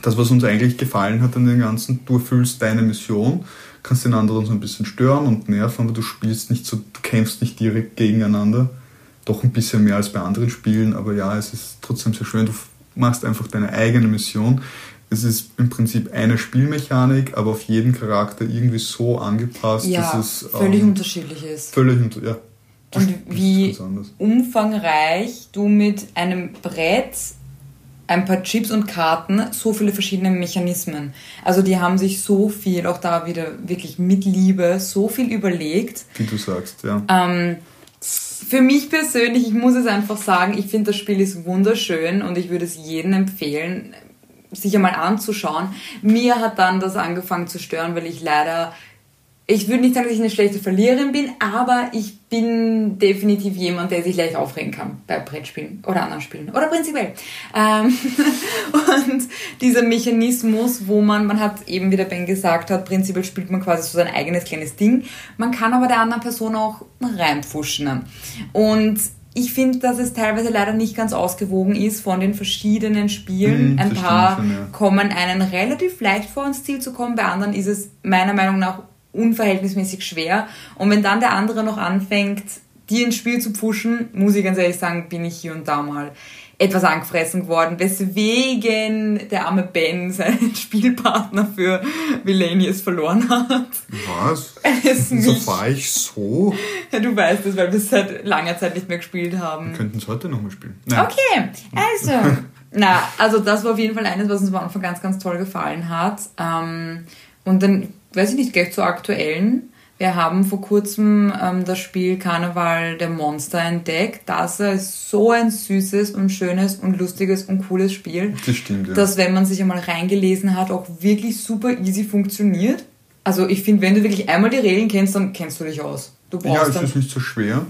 das, was uns eigentlich gefallen hat an den ganzen, du erfüllst deine Mission, kannst den anderen so ein bisschen stören und nerven, aber du spielst nicht so, du kämpfst nicht direkt gegeneinander. Doch ein bisschen mehr als bei anderen Spielen, aber ja, es ist trotzdem sehr schön. Du machst einfach deine eigene Mission. Es ist im Prinzip eine Spielmechanik, aber auf jeden Charakter irgendwie so angepasst, Ja, dass es völlig ähm, unterschiedlich ist. völlig unter, ja. Und wie umfangreich du mit einem Brett, ein paar Chips und Karten so viele verschiedene Mechanismen. Also die haben sich so viel, auch da wieder wirklich mit Liebe, so viel überlegt. Wie du sagst, ja. Ähm, für mich persönlich, ich muss es einfach sagen, ich finde das Spiel ist wunderschön und ich würde es jedem empfehlen, sich einmal anzuschauen. Mir hat dann das angefangen zu stören, weil ich leider, ich würde nicht sagen, dass ich eine schlechte Verliererin bin, aber ich bin definitiv jemand, der sich leicht aufregen kann bei Brettspielen oder anderen Spielen oder prinzipiell. Ähm, [laughs] und dieser Mechanismus, wo man, man hat eben, wie der Ben gesagt hat, prinzipiell spielt man quasi so sein eigenes kleines Ding. Man kann aber der anderen Person auch reinpfuschen. Und ich finde, dass es teilweise leider nicht ganz ausgewogen ist von den verschiedenen Spielen. Mhm, Ein paar schon, ja. kommen einen relativ leicht vor, ans Ziel zu kommen, bei anderen ist es meiner Meinung nach unverhältnismäßig schwer. Und wenn dann der andere noch anfängt, die ins Spiel zu pushen, muss ich ganz ehrlich sagen, bin ich hier und da mal etwas angefressen geworden, weswegen der arme Ben [laughs] seinen Spielpartner für Vilenius verloren hat. Was? Es So mich, war ich so. ja, du weißt es, weil wir es seit langer Zeit nicht mehr gespielt haben. Wir könnten es heute nochmal spielen. Nein. Okay, also. [laughs] Na, also das war auf jeden Fall eines, was uns am Anfang ganz, ganz toll gefallen hat. Ähm, und dann, weiß ich nicht, gleich zur aktuellen. Wir haben vor kurzem ähm, das Spiel Karneval der Monster entdeckt. Das ist so ein süßes und schönes und lustiges und cooles Spiel, Das stimmt, ja. das, wenn man sich einmal reingelesen hat, auch wirklich super easy funktioniert. Also ich finde, wenn du wirklich einmal die Regeln kennst, dann kennst du dich aus. Du Ja, brauchst es dann ist nicht so schwer.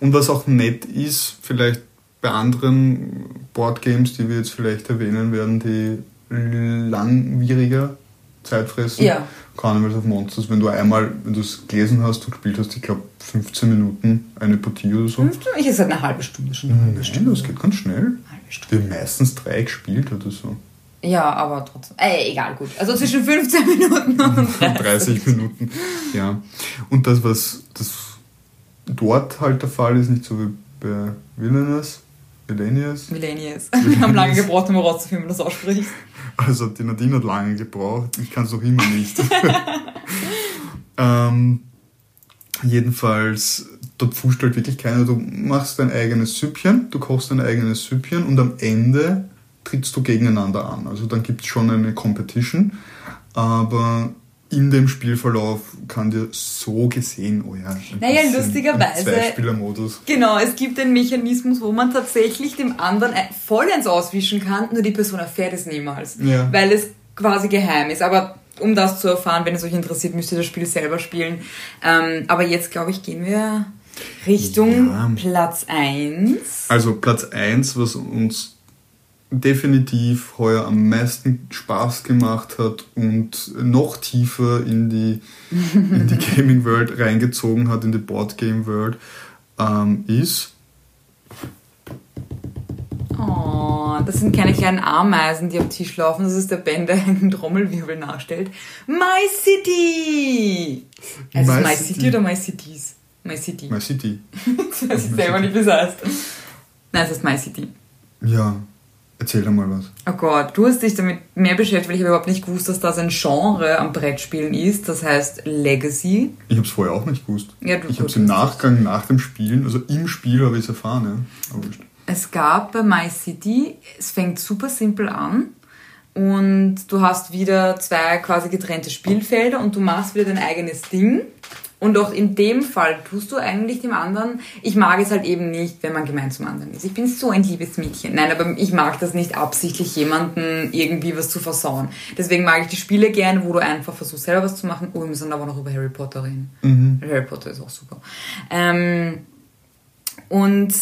Und was auch nett ist, vielleicht bei anderen Boardgames, die wir jetzt vielleicht erwähnen werden, die langwieriger Zeit fressen. Ja. Carnivals of Monsters, wenn du einmal, wenn du es gelesen hast und gespielt hast, ich glaube 15 Minuten eine Partie oder so. Ich ist halt eine halbe Stunde schon. Eine halbe Stunde. das geht ganz schnell. Halbe Stunde. Wir meistens drei gespielt oder so. Ja, aber trotzdem. Äh, egal, gut. Also zwischen 15 Minuten und [laughs] 30. 30 Minuten. Ja. Und das, was das dort halt der Fall ist, nicht so wie bei Villainous, Villainous. Millennials. [laughs] Wir haben lange gebraucht, um herauszufinden, wie man das ausspricht. Also die Nadine hat lange gebraucht, ich kann es noch immer nicht. [laughs] ähm, jedenfalls, dort fuscht halt wirklich keiner. Du machst dein eigenes Süppchen, du kochst dein eigenes Süppchen und am Ende trittst du gegeneinander an. Also dann gibt es schon eine Competition, aber in dem Spielverlauf kann dir so gesehen, oh ja, Naja, lustigerweise- Zweispielermodus. Genau, es gibt einen Mechanismus, wo man tatsächlich dem anderen vollends auswischen kann, nur die Person erfährt es niemals. Ja. Weil es quasi geheim ist. Aber um das zu erfahren, wenn es euch interessiert, müsst ihr das Spiel selber spielen. Ähm, aber jetzt, glaube ich, gehen wir Richtung Ja. Platz 1. Also Platz 1, was uns definitiv heuer am meisten Spaß gemacht hat und noch tiefer in die, in die [laughs] Gaming World reingezogen hat, in die Board Game World, ähm, ist Oh, das sind keine kleinen Ameisen, die am Tisch laufen. Das ist der Ben, der einen Trommelwirbel nachstellt. My City! Also My My City. City oder My Cities? My City. My City. [laughs] Ich weiß selber nicht, wie es heißt. Nein, es ist My City. Ja, erzähl doch mal was. Oh Gott, du hast dich damit mehr beschäftigt, weil ich habe überhaupt nicht gewusst, dass das ein Genre am Brettspielen ist. Das heißt Legacy. Ich habe es vorher auch nicht gewusst. Ja, du- ich habe es im Nachgang, nach dem Spielen, also im Spiel habe ich es erfahren. Ja. Aber. Es gab bei My City, es fängt super simpel an und du hast wieder zwei quasi getrennte Spielfelder und du machst wieder dein eigenes Ding. Und auch in dem Fall tust du eigentlich dem anderen, ich mag es halt eben nicht, wenn man gemein zum anderen ist. Ich bin so ein liebes Mädchen. Nein, aber ich mag das nicht absichtlich, jemanden irgendwie was zu versauen. Deswegen mag ich die Spiele gerne, wo du einfach versuchst, selber was zu machen. Oh, wir müssen aber noch über Harry Potter reden. Harry Potter ist auch super. Ähm, und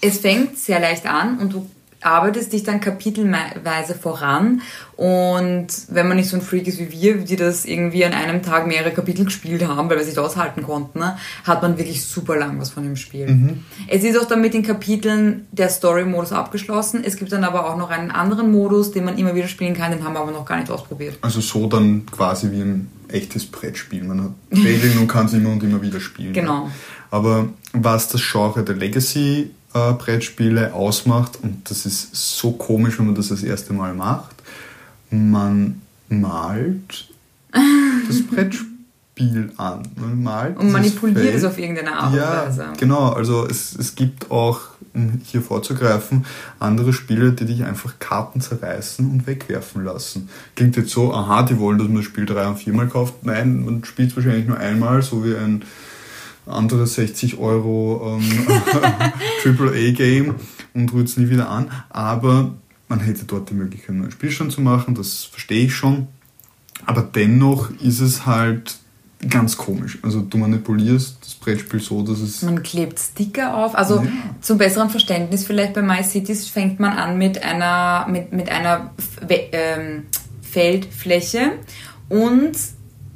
es fängt sehr leicht an und du arbeitest dich dann kapitelweise voran und wenn man nicht so ein Freak ist wie wir, die das irgendwie an einem Tag mehrere Kapitel gespielt haben, weil wir es nicht aushalten konnten, ne, hat man wirklich super lang was von dem Spiel. Es ist auch dann mit den Kapiteln der Story-Modus abgeschlossen. Es gibt dann aber auch noch einen anderen Modus, den man immer wieder spielen kann, den haben wir aber noch gar nicht ausprobiert. Also so dann quasi wie ein echtes Brettspiel. Man hat Regeln und kann es immer und immer wieder spielen. Genau. Aber was das Genre der Legacy äh, Brettspiele ausmacht, und das ist so komisch, wenn man das das erste Mal macht, man malt das [laughs] Brettspiel an. Man malt Und manipuliert es auf irgendeine Art und Ja, Weise. genau. Also es, es gibt auch, um hier vorzugreifen, andere Spiele, die dich einfach Karten zerreißen und wegwerfen lassen. Klingt jetzt so, aha, die wollen, dass man das Spiel drei- und viermal kauft. Nein, man spielt es wahrscheinlich nur einmal, so wie ein anderes 60 Euro ähm, [laughs] AAA-Game und rührt es nie wieder an. Aber man hätte dort die Möglichkeit, einen neuen Spielstand zu machen, das verstehe ich schon. Aber dennoch ist es halt ganz komisch. Also du manipulierst das Brettspiel so, dass es... Man klebt Sticker auf. Also Ja. zum besseren Verständnis vielleicht bei MyCities fängt man an mit einer, mit, mit einer ähm, Feldfläche und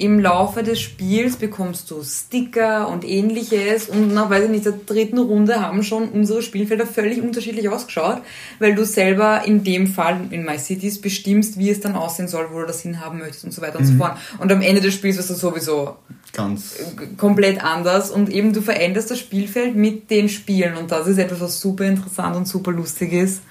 im Laufe des Spiels bekommst du Sticker und ähnliches und nach, weiß ich nicht, der dritten Runde haben schon unsere Spielfelder völlig unterschiedlich ausgeschaut, weil du selber in dem Fall in My Cities bestimmst, wie es dann aussehen soll, wo du das hinhaben möchtest und so weiter und so fort. Und am Ende des Spiels ist das sowieso Ganz. komplett anders und eben du veränderst das Spielfeld mit den Spielen und das ist etwas, was super interessant und super lustig ist.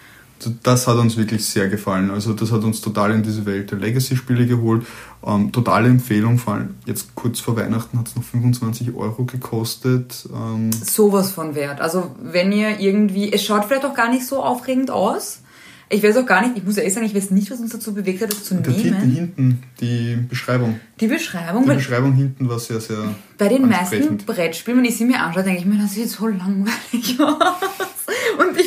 Das hat uns wirklich sehr gefallen. Also das hat uns total in diese Welt der Legacy-Spiele geholt. Ähm, totale Empfehlung, vor allem jetzt kurz vor Weihnachten hat es noch 25 Euro gekostet. Ähm, Sowas von wert. Also wenn ihr irgendwie, es schaut vielleicht auch gar nicht so aufregend aus. Ich weiß auch gar nicht, ich muss ehrlich sagen, ich weiß nicht, was uns dazu bewegt hat, das zu der Titel nehmen. hinten, die Beschreibung. Die Beschreibung, Die Beschreibung hinten war sehr, sehr bei den meisten. Brettspielen, wenn ich sie mir anschaue, denke ich mir, das sieht so langweilig aus. [laughs]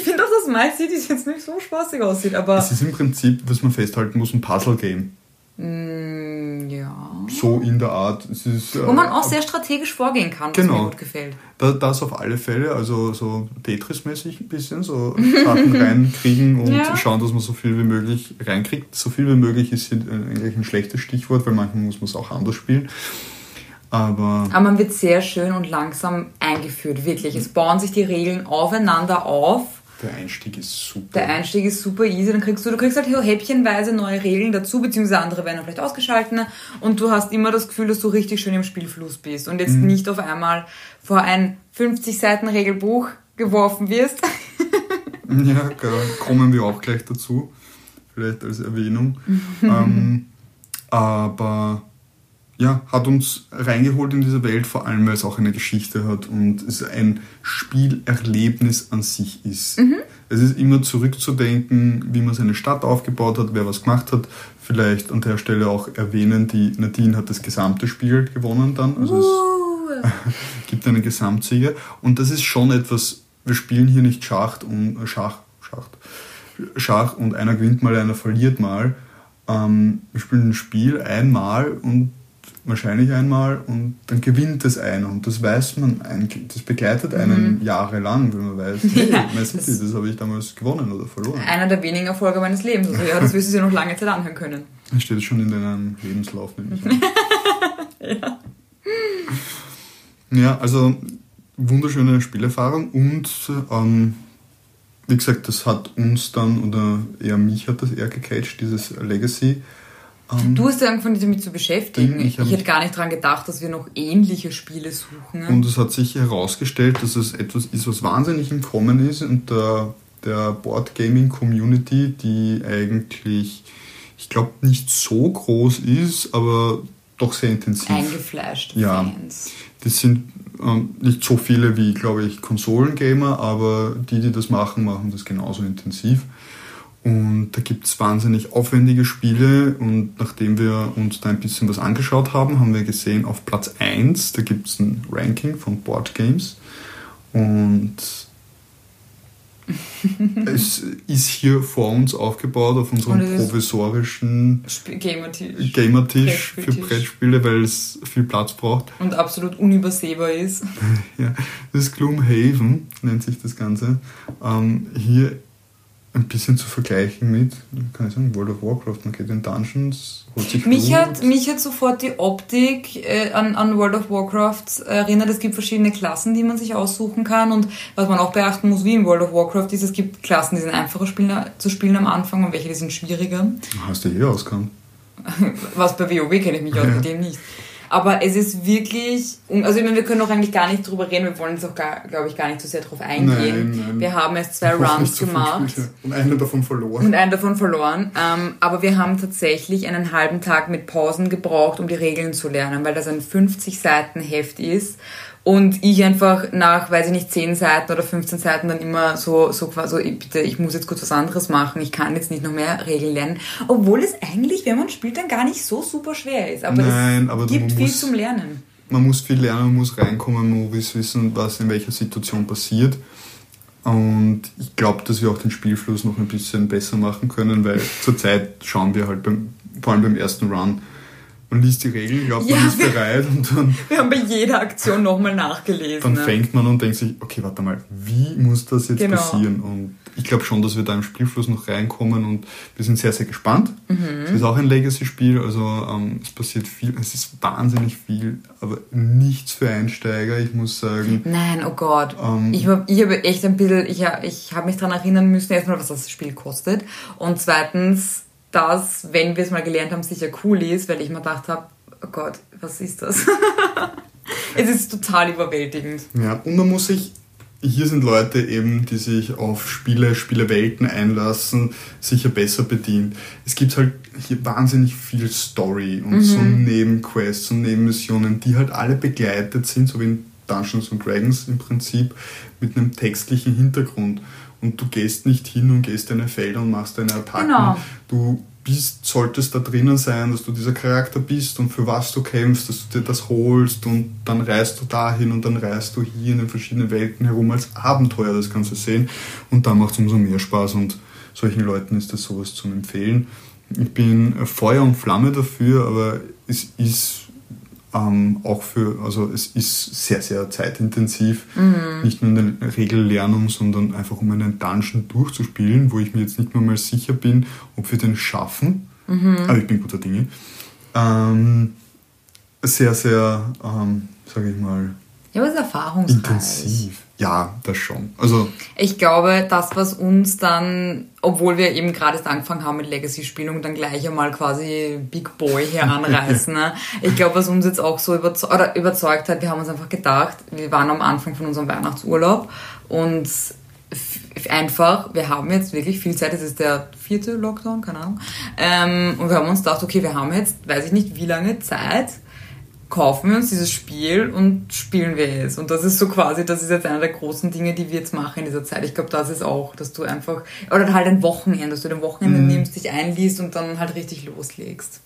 Finde auch, dass My Cities jetzt nicht so spaßig aussieht, aber Es ist im Prinzip, was man festhalten muss, ein Puzzle-Game. mm, ja. So in der Art. Es ist, Wo man äh, auch sehr strategisch vorgehen kann, was Genau. mir gut gefällt. Da, das auf alle Fälle, also so Tetris-mäßig ein bisschen, so Sachen [laughs] reinkriegen und Ja. schauen, dass man so viel wie möglich reinkriegt. So viel wie möglich ist hier eigentlich ein schlechtes Stichwort, weil manchmal muss man es auch anders spielen. Aber Aber man wird sehr schön und langsam eingeführt, wirklich. Es bauen sich die Regeln aufeinander auf. Der Einstieg ist super. Der Einstieg ist super easy, dann kriegst du, du kriegst halt häppchenweise neue Regeln dazu, beziehungsweise andere werden vielleicht ausgeschalten und du hast immer das Gefühl, dass du richtig schön im Spielfluss bist und jetzt nicht auf einmal vor ein 50 Seiten Regelbuch geworfen wirst. [laughs] Ja, da kommen wir auch gleich dazu, vielleicht als Erwähnung. [laughs] ähm, aber ja, hat uns reingeholt in diese Welt, vor allem weil es auch eine Geschichte hat und es ein Spielerlebnis an sich ist. Es ist immer zurückzudenken, wie man seine Stadt aufgebaut hat, wer was gemacht hat. Vielleicht an der Stelle auch erwähnen, die Nadine hat das gesamte Spiel gewonnen dann. Also es [laughs] gibt einen Gesamtsieger. Und das ist schon etwas, wir spielen hier nicht Schacht und äh, Schach, Schacht, Schach und einer gewinnt mal, einer verliert mal. Ähm, wir spielen ein Spiel einmal und wahrscheinlich einmal und dann gewinnt es einer und das weiß man eigentlich, das begleitet einen jahrelang, wenn man weiß, [laughs] hey, Mhm. Ja, Man City, das- das habe ich damals gewonnen oder verloren. Einer der wenigen Erfolge meines Lebens. Also ja, das [laughs] wirst du dir noch lange Zeit anhören können. Das steht schon in deinem Lebenslauf, nehme ich an. [laughs] Ja. Ja, also wunderschöne Spielerfahrung und ähm, wie gesagt, das hat uns dann, oder eher mich hat das eher gecatcht, dieses Legacy. Ähm, Du hast ja angefangen, dich damit zu beschäftigen. Ich Ich, hätte gar nicht daran gedacht, dass wir noch ähnliche Spiele suchen. und es hat sich herausgestellt, dass es etwas ist, was wahnsinnig im Kommen ist und der, der Board Gaming Community, die eigentlich, ich glaube, nicht so groß ist, aber doch sehr intensiv. Eingefleischte Ja. Fans. Das sind ähm, nicht so viele wie, glaube ich, Konsolengamer, aber die, die das machen, machen das genauso intensiv. Und da gibt es wahnsinnig aufwendige Spiele und nachdem wir uns da ein bisschen was angeschaut haben, haben wir gesehen, auf Platz 1, da gibt es ein Ranking von Board Games und [laughs] es ist hier vor uns aufgebaut auf unserem provisorischen Gamertisch. Gamertisch für. Brettspiele, weil es viel Platz braucht. Und absolut unübersehbar ist. [laughs] Ja, das ist Gloomhaven, nennt sich das Ganze. Ähm, hier ein bisschen zu vergleichen mit, kann ich sagen, World of Warcraft. Man geht in Dungeons, holt sich Mich Loot. hat, mich hat sofort die Optik äh, an, an World of Warcraft erinnert. Es gibt verschiedene Klassen, die man sich aussuchen kann. Und was man auch beachten muss, wie in World of Warcraft, ist, es gibt Klassen, die sind einfacher spielen, zu spielen am Anfang und welche, die sind schwieriger. Hast du eh auskannt. Was bei WoW kenne ich mich aus, Ja. mit dem nicht. Aber es ist wirklich, also ich meine, wir können auch eigentlich gar nicht drüber reden, wir wollen jetzt auch, glaube ich, gar nicht so sehr drauf eingehen. Nein, nein. Wir haben erst zwei Ich Runs gemacht. Und einen davon verloren. und einen davon verloren. Ähm, aber wir haben tatsächlich einen halben Tag mit Pausen gebraucht, um die Regeln zu lernen, weil das ein 50 Seiten Heft ist. Und ich einfach nach, weiß ich nicht, 10 Seiten oder 15 Seiten dann immer so, so quasi, so, bitte, ich muss jetzt kurz was anderes machen, ich kann jetzt nicht noch mehr Regeln lernen. Obwohl es eigentlich, wenn man spielt, dann gar nicht so super schwer ist. Aber Nein, es aber gibt viel muss- zum Lernen. Man muss viel lernen, man muss reinkommen, man muss wissen, was in welcher Situation passiert. Und ich glaube, dass wir auch den Spielfluss noch ein bisschen besser machen können, weil zurzeit schauen wir halt beim, vor allem beim ersten Run, man liest die Regeln, glaubt, Ja, man ist wir- bereit und dann, [laughs] Wir haben bei jeder Aktion nochmal nachgelesen. dann ne? fängt man und denkt sich, okay, warte mal, wie muss das jetzt Genau. passieren? Und ich glaube schon, dass wir da im Spielfluss noch reinkommen und wir sind sehr, sehr gespannt. Mhm. Es ist auch ein Legacy-Spiel, also ähm, es passiert viel, es ist wahnsinnig viel, aber nichts für Einsteiger, ich muss sagen. Nein, oh Gott. Ähm, ich hab- ich habe echt ein bisschen, ich, ich habe mich daran erinnern müssen, erstmal, was das Spiel kostet. Und zweitens, dass, wenn wir es mal gelernt haben, sicher cool ist, weil ich mir gedacht habe, oh Gott, was ist das? [laughs] es ist total überwältigend. Ja, und man muss sich, hier sind Leute eben, die sich auf Spiele, Spielewelten einlassen, sicher besser bedient. Es gibt halt hier wahnsinnig viel Story und so Nebenquests und Nebenmissionen, die halt alle begleitet sind, so wie in Dungeons and Dragons im Prinzip, mit einem textlichen Hintergrund. Und du gehst nicht hin und gehst deine Felder und machst deine Attacken. Genau. Du bist, solltest da drinnen sein, dass du dieser Charakter bist und für was du kämpfst, dass du dir das holst und dann reist du dahin und dann reist du hier in den verschiedenen Welten herum als Abenteuer das Ganze sehen und da macht es umso mehr Spaß und solchen Leuten ist das sowas zum Empfehlen. Ich bin Feuer und Flamme dafür, aber es ist ähm, auch für, also es ist sehr, sehr zeitintensiv, nicht nur in der Regellernung, sondern einfach um einen Dungeon durchzuspielen, wo ich mir jetzt nicht mehr mal sicher bin, ob wir den schaffen. Aber ich bin guter Dinge. Ähm, sehr, sehr, ähm, sage ich mal, Ja, aber es ist erfahrungsreich. intensiv. Ja, das schon. Also, Ich glaube, das, was uns dann, obwohl wir eben gerade erst angefangen haben mit Legacy-Spielen und dann gleich einmal quasi Big Boy hier anreißen, [laughs] ne? ich glaube, was uns jetzt auch so überzeugt, oder überzeugt hat, wir haben uns einfach gedacht, wir waren am Anfang von unserem Weihnachtsurlaub und einfach, wir haben jetzt wirklich viel Zeit, es ist der vierte Lockdown, keine Ahnung, ähm, und wir haben uns gedacht, okay, wir haben jetzt, weiß ich nicht, wie lange Zeit, kaufen wir uns dieses Spiel und spielen wir es. Und das ist so quasi, das ist jetzt einer der großen Dinge, die wir jetzt machen in dieser Zeit. Ich glaube, das ist auch, dass du einfach, oder halt ein Wochenende, dass du den Wochenende nimmst, dich einliest und dann halt richtig loslegst.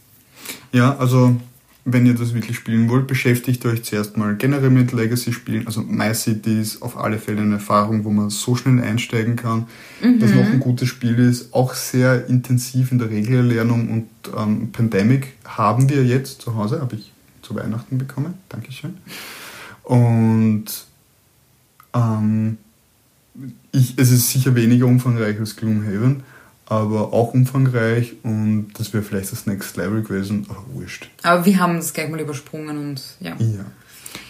Ja, also wenn ihr das wirklich spielen wollt, beschäftigt euch zuerst mal generell mit Legacy-Spielen. Also MyCity ist auf alle Fälle eine Erfahrung, wo man so schnell einsteigen kann. Was noch ein gutes Spiel ist, auch sehr intensiv in der Regelerlernung und ähm, Pandemic haben wir jetzt zu Hause, habe ich zu Weihnachten bekommen. Dankeschön. Und ähm, ich, es ist sicher weniger umfangreich als Gloomhaven, aber auch umfangreich und das wäre vielleicht das Next Level gewesen, aber wurscht. Aber wir haben es gleich mal übersprungen und ja. Ja.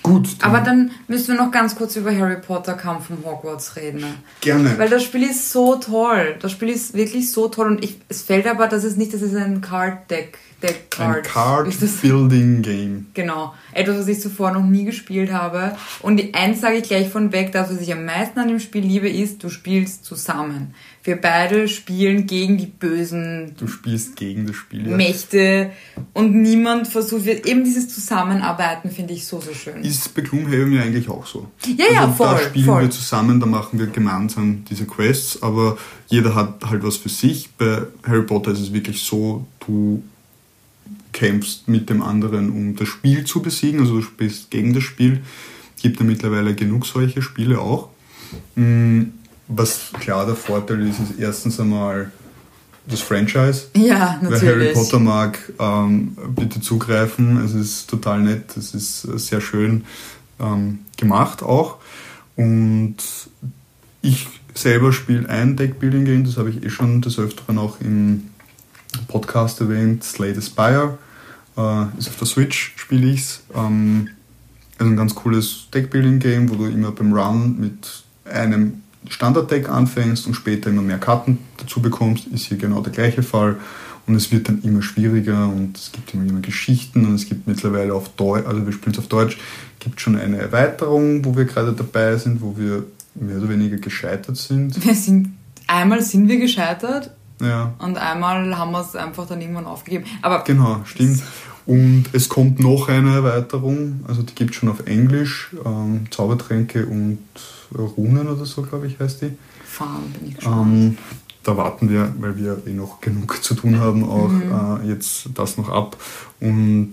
Gut, dann Aber dann müssen wir noch ganz kurz über Harry Potter Kampf vom Hogwarts reden. ne? gerne. Weil das Spiel ist so toll. Das Spiel ist wirklich so toll und ich, es fällt aber, dass es nicht, das ist ein Card Deck. Deck Ein Card. Ist das- Card-Building-Game. Genau. Etwas, was ich zuvor noch nie gespielt habe. Und die eins sage ich gleich von weg, das, was ich am meisten an dem Spiel liebe, ist, du spielst zusammen. Wir beide spielen gegen die bösen Du spielst gegen das Spiel. Ja. Mächte und niemand versucht, wir- eben dieses Zusammenarbeiten finde ich so, so schön. Ist bei Gloomhaven ja eigentlich auch so. Ja, ja, also Da voll, spielen voll. wir zusammen, da machen wir gemeinsam diese Quests, aber jeder hat halt was für sich. Bei Harry Potter ist es wirklich so, du kämpfst mit dem anderen, um das Spiel zu besiegen, also du spielst gegen das Spiel. Gibt ja mittlerweile genug solche Spiele auch. Was klar der Vorteil ist, ist erstens einmal das Franchise. Ja, Wer Harry natürlich. Potter mag, ähm, bitte zugreifen. Es ist total nett, es ist äh, sehr schön ähm, gemacht auch. Und ich selber spiele ein Deckbuilding-Game, das habe ich eh schon des Öfteren auch im Podcast erwähnt, Slay the Spire. Äh, ist auf der Switch, spiele ich es. Ähm, ist ein ganz cooles Deckbuilding-Game, wo du immer beim Run mit einem Standard-Deck anfängst und später immer mehr Karten dazu bekommst, ist hier genau der gleiche Fall. Und es wird dann immer schwieriger und es gibt immer, immer Geschichten und es gibt mittlerweile auf Deutsch, also wir spielen es auf Deutsch, gibt schon eine Erweiterung, wo wir gerade dabei sind, wo wir mehr oder weniger gescheitert sind. Wir sind, einmal sind wir gescheitert Ja, und einmal haben wir es einfach dann irgendwann aufgegeben. Aber genau, stimmt. Und es kommt noch eine Erweiterung, also die gibt es schon auf Englisch, ähm, Zaubertränke und Runen oder so, glaube ich, heißt die. fahren bin ich gespannt. Ähm, da warten wir, weil wir eh noch genug [laughs] zu tun haben, auch äh, jetzt das noch ab. Und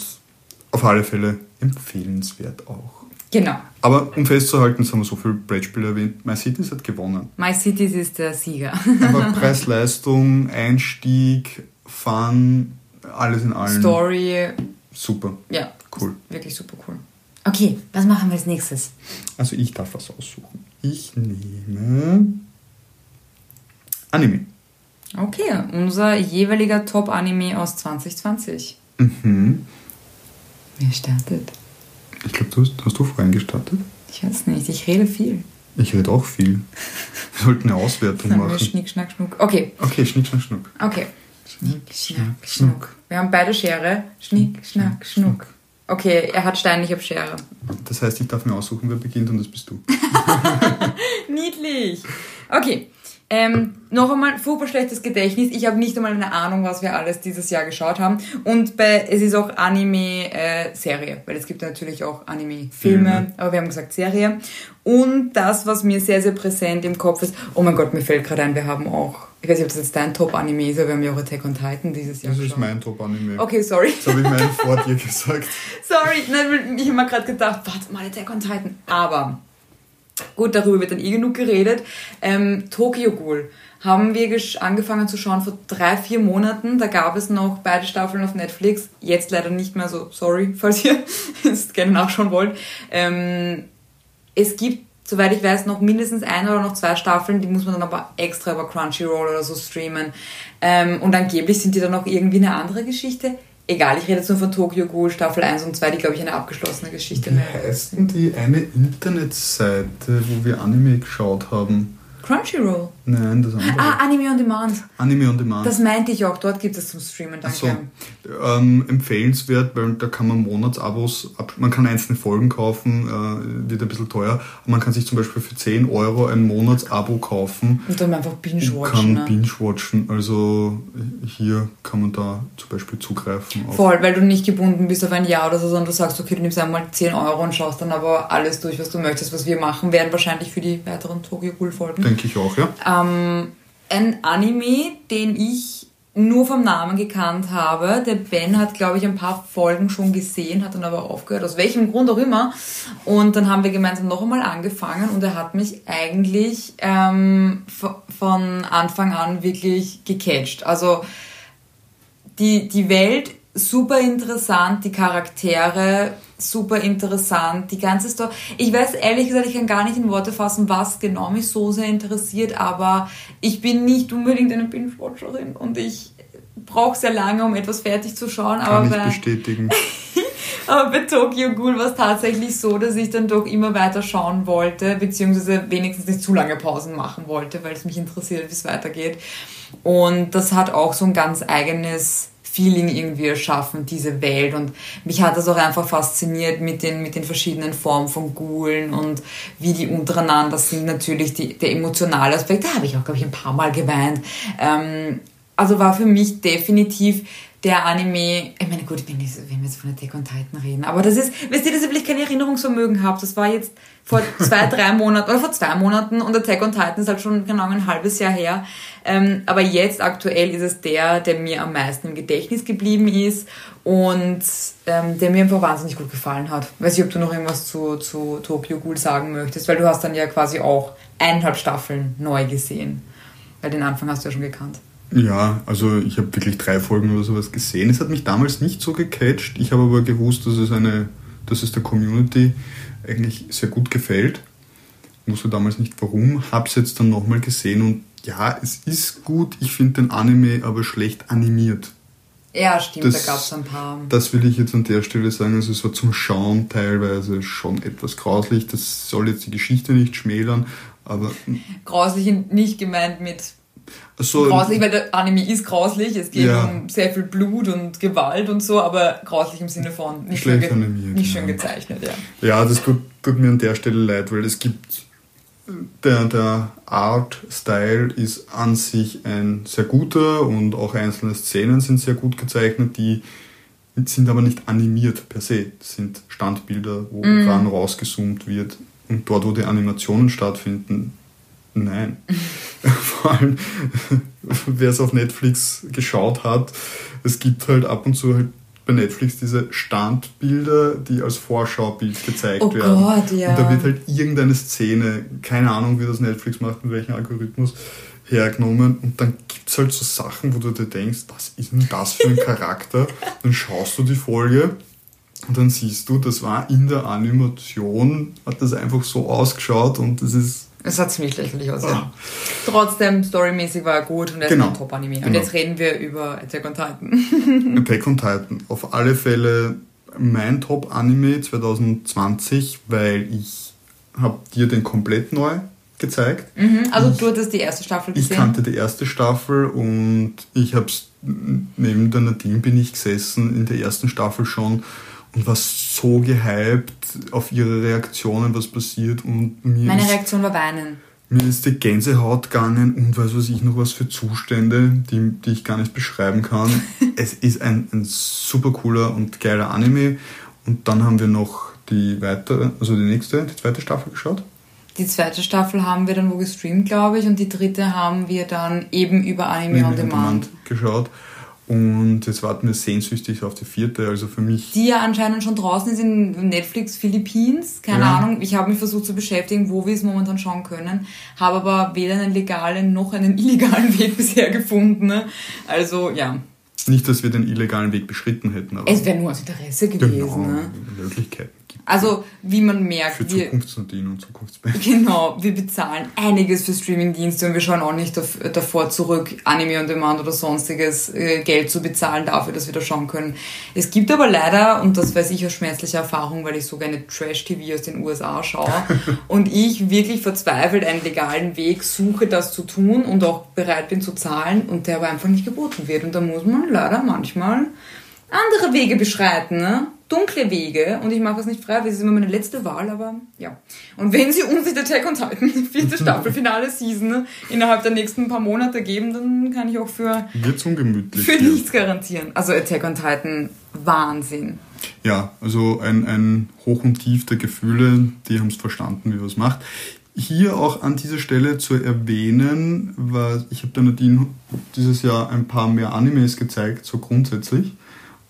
auf alle Fälle empfehlenswert auch. Genau. Aber um festzuhalten, jetzt haben wir so viele Brettspiele erwähnt, My Cities hat gewonnen. My Cities ist der Sieger. Einfach [laughs] Preis-Leistung, Einstieg, Fun, alles in allem. Story, Super. Ja. Cool. Wirklich super cool. Okay, was machen wir als nächstes? Also ich darf was aussuchen. Ich nehme Anime. Okay, unser jeweiliger Top-Anime aus 2020. Mhm. Wer startet? Ich glaube, du hast, hast du vorhin gestartet? Ich weiß nicht, ich rede viel. Ich rede auch viel. Wir sollten eine Auswertung Sagen machen. Schnick, Schnack, Schnuck. Okay, Okay, Schnick, Schnack, Schnuck. okay. Schnick, Schnack, Schnuck. Wir haben beide Schere. Schnick, Schnack, Schnuck. Okay, er hat Stein, ich habe Schere. Das heißt, ich darf mir aussuchen, wer beginnt und das bist du. [laughs] Niedlich. Okay. Ähm, noch einmal, super schlechtes Gedächtnis. Ich habe nicht einmal eine Ahnung, was wir alles dieses Jahr geschaut haben. Und bei, es ist auch Anime-Serie, weil es gibt natürlich auch Anime-Filme, Filme. aber wir haben gesagt Serie. Und das, was mir sehr, sehr präsent im Kopf ist, oh mein Gott, mir fällt gerade ein, wir haben auch, ich weiß nicht, ob das jetzt dein Top-Anime ist, aber wir haben ja auch Attack on Titan dieses Jahr Das ist geschaut. mein Top-Anime. Okay, sorry. Das habe ich mir vor dir gesagt. Sorry, nein, ich habe mir gerade gedacht, warte mal, Attack on Titan. Aber gut, darüber wird dann eh genug geredet. Ähm, Tokyo Ghoul haben wir angefangen zu schauen vor drei, vier Monaten. Da gab es noch beide Staffeln auf Netflix. Jetzt leider nicht mehr so, sorry, falls ihr [laughs] es gerne nachschauen wollt. Ähm, es gibt, soweit ich weiß, noch mindestens ein oder noch zwei Staffeln, die muss man dann aber extra über Crunchyroll oder so streamen. Ähm, und angeblich sind die dann auch irgendwie eine andere Geschichte. Egal, ich rede jetzt nur von Tokyo Ghoul Staffel 1 und 2, die glaube ich eine abgeschlossene Geschichte Wie heißt denn die eine Internetseite, wo wir Anime geschaut haben? Crunchyroll. Nein, das andere. Ah, Anime on Demand. Anime on Demand. Das meinte ich auch, dort gibt es zum Streamen, danke. so. Ähm, empfehlenswert, weil da kann man Monatsabos, ab, man kann einzelne Folgen kaufen, äh, wird ein bisschen teuer. Aber man kann sich zum Beispiel für 10 Euro ein Monatsabo kaufen Und dann einfach binge-watchen. kann Ne? binge-watchen. Also hier kann man da zum Beispiel zugreifen. Voll, weil du nicht gebunden bist auf ein Jahr oder so, sondern du sagst, okay, du nimmst einmal 10 Euro und schaust dann aber alles durch, was du möchtest. Was wir machen werden wahrscheinlich für die weiteren Tokyo Ghoul Folgen. Denke ich auch, ja. Ähm, ein Anime, den ich nur vom Namen gekannt habe. Der Ben hat, glaube ich, ein paar Folgen schon gesehen, hat dann aber aufgehört, aus welchem Grund auch immer. Und dann haben wir gemeinsam noch einmal angefangen und er hat mich eigentlich ähm, von Anfang an wirklich gecatcht. Also die, die Welt super interessant, die Charaktere super interessant, die ganze Story. Ich weiß ehrlich gesagt, ich kann gar nicht in Worte fassen, was genau mich so sehr interessiert, aber ich bin nicht unbedingt eine Binge-Watcherin und ich brauche sehr lange, um etwas fertig zu schauen. Kann aber ich bei, bestätigen. [laughs] aber bei Tokyo Ghoul war es tatsächlich so, dass ich dann doch immer weiter schauen wollte, beziehungsweise wenigstens nicht zu lange Pausen machen wollte, weil es mich interessiert, wie es weitergeht. Und das hat auch so ein ganz eigenes Feeling irgendwie erschaffen, diese Welt. Und mich hat das auch einfach fasziniert mit den, mit den verschiedenen Formen von Ghoulen und wie die untereinander sind. Natürlich die, der emotionale Aspekt, da habe ich auch, glaube ich, ein paar Mal geweint. Ähm, also war für mich definitiv der Anime, ich meine, gut, wenn, ich, wenn wir jetzt von Attack on Titan reden, aber das ist, wisst ihr, dass ihr vielleicht kein Erinnerungsvermögen habt, das war jetzt vor [laughs] zwei, drei Monaten, oder vor zwei Monaten und Attack on Titan ist halt schon genau ein halbes Jahr her, ähm, aber jetzt aktuell ist es der, der mir am meisten im Gedächtnis geblieben ist und ähm, der mir einfach wahnsinnig gut gefallen hat. Weiß ich, ob du noch irgendwas zu, zu Tokyo Ghoul sagen möchtest, weil du hast dann ja quasi auch eineinhalb Staffeln neu gesehen, weil den Anfang hast du ja schon gekannt. Ja, also ich habe wirklich drei Folgen oder sowas gesehen. Es hat mich damals nicht so gecatcht. Ich habe aber gewusst, dass es eine, dass es der Community eigentlich sehr gut gefällt. Wusste damals nicht warum, habe es jetzt dann nochmal gesehen und ja, es ist gut. Ich finde den Anime aber schlecht animiert. Ja, stimmt, Das- da gab es ein paar. Das will ich jetzt an der Stelle sagen. Also es war zum Schauen teilweise schon etwas grauslich. Das soll jetzt die Geschichte nicht schmälern, aber Grauslich nicht gemeint mit so grauslich, weil der Anime ist grauslich. Es geht Ja. um sehr viel Blut und Gewalt und so, aber grauslich im Sinne von nicht, schön, Schlecht ge animiert, nicht schön ja. gezeichnet, ja. Ja, das tut, tut mir an der Stelle leid, weil es gibt der, der Art-Style ist an sich ein sehr guter und auch einzelne Szenen sind sehr gut gezeichnet, die sind aber nicht animiert per se. Das sind Standbilder, wo ran rausgezoomt wird und dort, wo die Animationen stattfinden, nein. [laughs] Vor allem, [laughs] wer es auf Netflix geschaut hat, es gibt halt ab und zu halt bei Netflix diese Standbilder, die als Vorschaubild gezeigt Oh werden. Gott, ja. Und da wird halt irgendeine Szene, keine Ahnung, wie das Netflix macht, mit welchem Algorithmus, hergenommen und dann gibt es halt so Sachen, wo du dir denkst, was ist denn das für ein [laughs] Charakter? dann schaust du die Folge und dann siehst du, das war in der Animation, hat das einfach so ausgeschaut und das ist. Es hat ziemlich lächerlich aus, ja. Trotzdem, storymäßig war er gut und er Genau. ist ein Top-Anime. Und Genau. jetzt reden wir über Attack on Titan. [laughs] Attack on Titan. Auf alle Fälle mein Top-Anime 2020, weil ich habe dir den komplett neu gezeigt. Mhm, also du hattest die erste Staffel Ich gesehen. kannte die erste Staffel und ich habe neben der Nadine bin ich gesessen in der ersten Staffel schon und war so gehypt auf ihre Reaktionen, was passiert und mir Meine ist, Reaktion war weinen. mir ist die Gänsehaut gegangen und weiß was ich noch was für Zustände, die, die ich gar nicht beschreiben kann. [laughs] es ist ein, ein super cooler und geiler Anime und dann haben wir noch die weitere, also die nächste, die zweite Staffel geschaut. Die zweite Staffel haben wir dann wo gestreamt, glaube ich, und die dritte haben wir dann eben über Anime on Demand. geschaut. Und jetzt warten wir sehnsüchtig auf die vierte. Also für mich. Die ja anscheinend schon draußen ist in Netflix Philippines. Keine Ja. Ahnung. Ich habe mich versucht zu beschäftigen, wo wir es momentan schauen können. Habe aber weder einen legalen noch einen [laughs] illegalen Weg bisher gefunden. ne? Also ja, Nicht, dass wir den illegalen Weg beschritten hätten, aber es wäre nur aus Interesse gewesen. genau, Ne? Möglichkeiten Also wie man merkt, für wir, Zukunftsnadine und Zukunftsband. Genau, wir bezahlen einiges für Streamingdienste und wir schauen auch nicht dav- davor zurück, Anime on Demand oder sonstiges äh, Geld zu bezahlen dafür, dass wir das schauen können. Es gibt aber leider, und das weiß ich aus schmerzlicher Erfahrung, weil ich so gerne Trash-TV aus den USA schaue [laughs] und ich wirklich verzweifelt einen legalen Weg suche, das zu tun und auch bereit bin zu zahlen und der aber einfach nicht geboten wird. Und da muss man leider manchmal andere Wege beschreiten, ne? Dunkle Wege. Und ich mache das nicht frei, weil es ist immer meine letzte Wahl, aber ja. Und wenn sie uns nicht Attack on Titan, [laughs] vierte Staffel, Finale Season, ne, innerhalb der nächsten paar Monate geben, dann kann ich auch für, Wird's ungemütlich. für nichts garantieren. Also Attack on Titan, Wahnsinn. Ja, also ein, ein Hoch und Tief der Gefühle, die haben es verstanden, wie man es macht. Hier auch an dieser Stelle zu erwähnen, weil ich habe der Nadine dieses Jahr ein paar mehr Animes gezeigt, so grundsätzlich.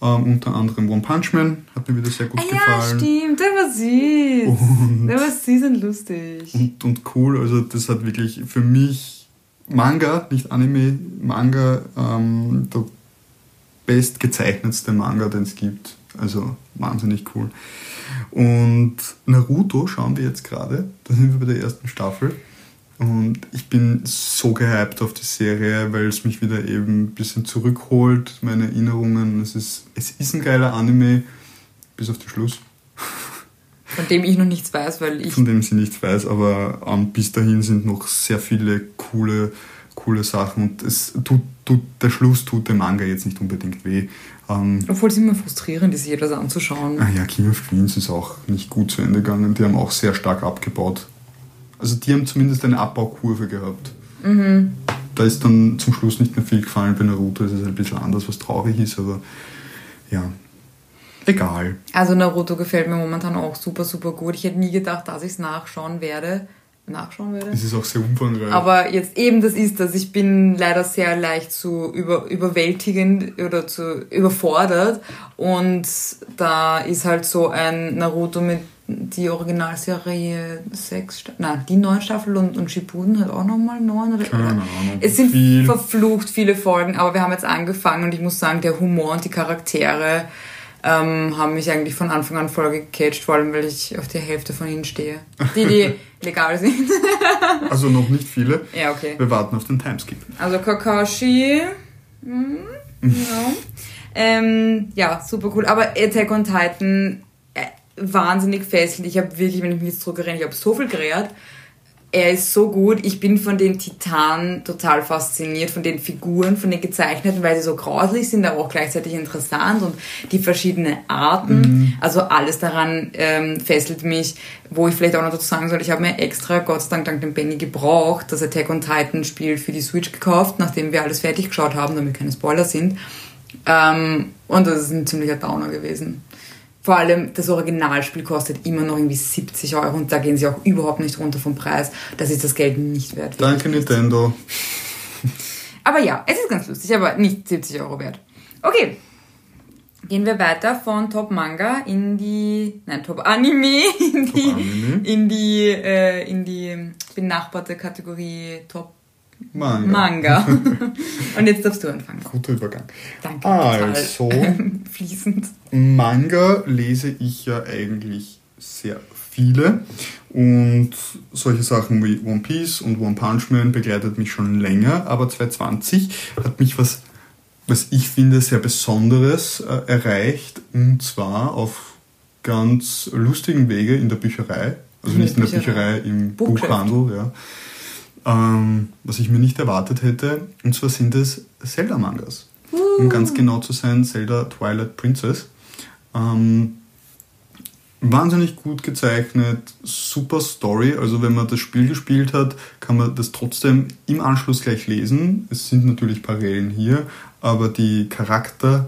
Ähm, unter anderem One Punch Man hat mir wieder sehr gut Ah ja, gefallen. stimmt, der war süß. Und- Der war süß und lustig. und, und cool. Also das hat wirklich für mich Manga, nicht Anime, Manga, ähm, der bestgezeichnetste Manga, den es gibt. Also wahnsinnig cool. Und Naruto schauen wir jetzt gerade. Da sind wir bei der ersten Staffel. Und ich bin so gehypt auf die Serie, weil es mich wieder eben ein bisschen zurückholt, meine Erinnerungen. Es ist, es ist ein geiler Anime, bis auf den Schluss Von dem ich noch nichts weiß, weil ich von dem sie nichts weiß, aber ähm, bis dahin sind noch sehr viele coole, coole Sachen und es tut, tut, der Schluss tut dem Manga jetzt nicht unbedingt weh. Ähm, Obwohl es immer frustrierend ist, sich etwas anzuschauen. ah ja, King of Queens ist auch nicht gut zu Ende gegangen, die haben auch sehr stark abgebaut. Also die haben zumindest eine Abbaukurve gehabt. Da ist dann zum Schluss nicht mehr viel gefallen bei Naruto, es ist halt ein bisschen anders, was traurig ist, aber ja, egal. Also Naruto gefällt mir momentan auch super, super gut. Ich hätte nie gedacht, dass ich es nachschauen werde. Nachschauen werde? Es ist auch sehr umfangreich. Aber jetzt eben das ist das. Ich bin leider sehr leicht zu über, überwältigend oder zu überfordert. Und da ist halt so ein Naruto mit die Originalserie sechs, nein, die neun Staffel und, und Shippuden hat auch nochmal neun oder Keine Ahnung. Es sind Viel. verflucht viele Folgen, aber wir haben jetzt angefangen und ich muss sagen, der Humor und die Charaktere ähm, haben mich eigentlich von Anfang an voll gecatcht, vor allem weil ich auf die Hälfte von ihnen stehe. Die, die [laughs] legal sind. [laughs] Also noch nicht viele. ja, okay. Wir warten auf den Timeskip. Also Kakashi. mm, ja. ähm, ja, super cool. Aber Attack on Titan, äh, wahnsinnig fesselnd. Ich habe wirklich, wenn ich mich jetzt zurückerinnere, ich habe so viel gerät. Er ist so gut. Ich bin von den Titanen total fasziniert, von den Figuren, von den gezeichneten, weil sie so grauslich sind, aber auch gleichzeitig interessant und die verschiedenen Arten. Also alles daran ähm, fesselt mich. Wo ich vielleicht auch noch dazu sagen soll, ich habe mir extra, Gott sei Dank, dank dem Benny gebraucht, das Attack on Titan Spiel für die Switch gekauft, nachdem wir alles fertig geschaut haben, damit keine Spoiler sind. Ähm, und das ist ein ziemlicher Downer gewesen. Vor allem das Originalspiel kostet immer noch irgendwie 70 Euro und da gehen sie auch überhaupt nicht runter vom Preis. Das ist das Geld nicht wert. Danke Nintendo. [laughs] Aber ja, es ist ganz lustig, aber nicht 70 Euro wert. Okay. Gehen wir weiter von Top Manga in die, nein, Top Anime, in die, Anime. in die, äh, in die benachbarte Kategorie Top Manga. Manga. [laughs] Und jetzt darfst du anfangen. Guter Übergang. Danke. Also, [laughs] fließend. Manga lese ich ja eigentlich sehr viele und solche Sachen wie One Piece und One Punch Man begleitet mich schon länger, aber 2020 hat mich was, was ich finde, sehr Besonderes äh, erreicht und zwar auf ganz lustigen Wege in der Bücherei, also In nicht in der Bücherei, im. Buchhandel, ja. Ähm, was ich mir nicht erwartet hätte, und zwar sind es Zelda-Mangas. Um ganz genau zu sein, Zelda Twilight Princess. Ähm, wahnsinnig gut gezeichnet, super Story. Also wenn man das Spiel gespielt hat, kann man das trotzdem im Anschluss gleich lesen. Es sind natürlich Parallelen hier, aber die Charakter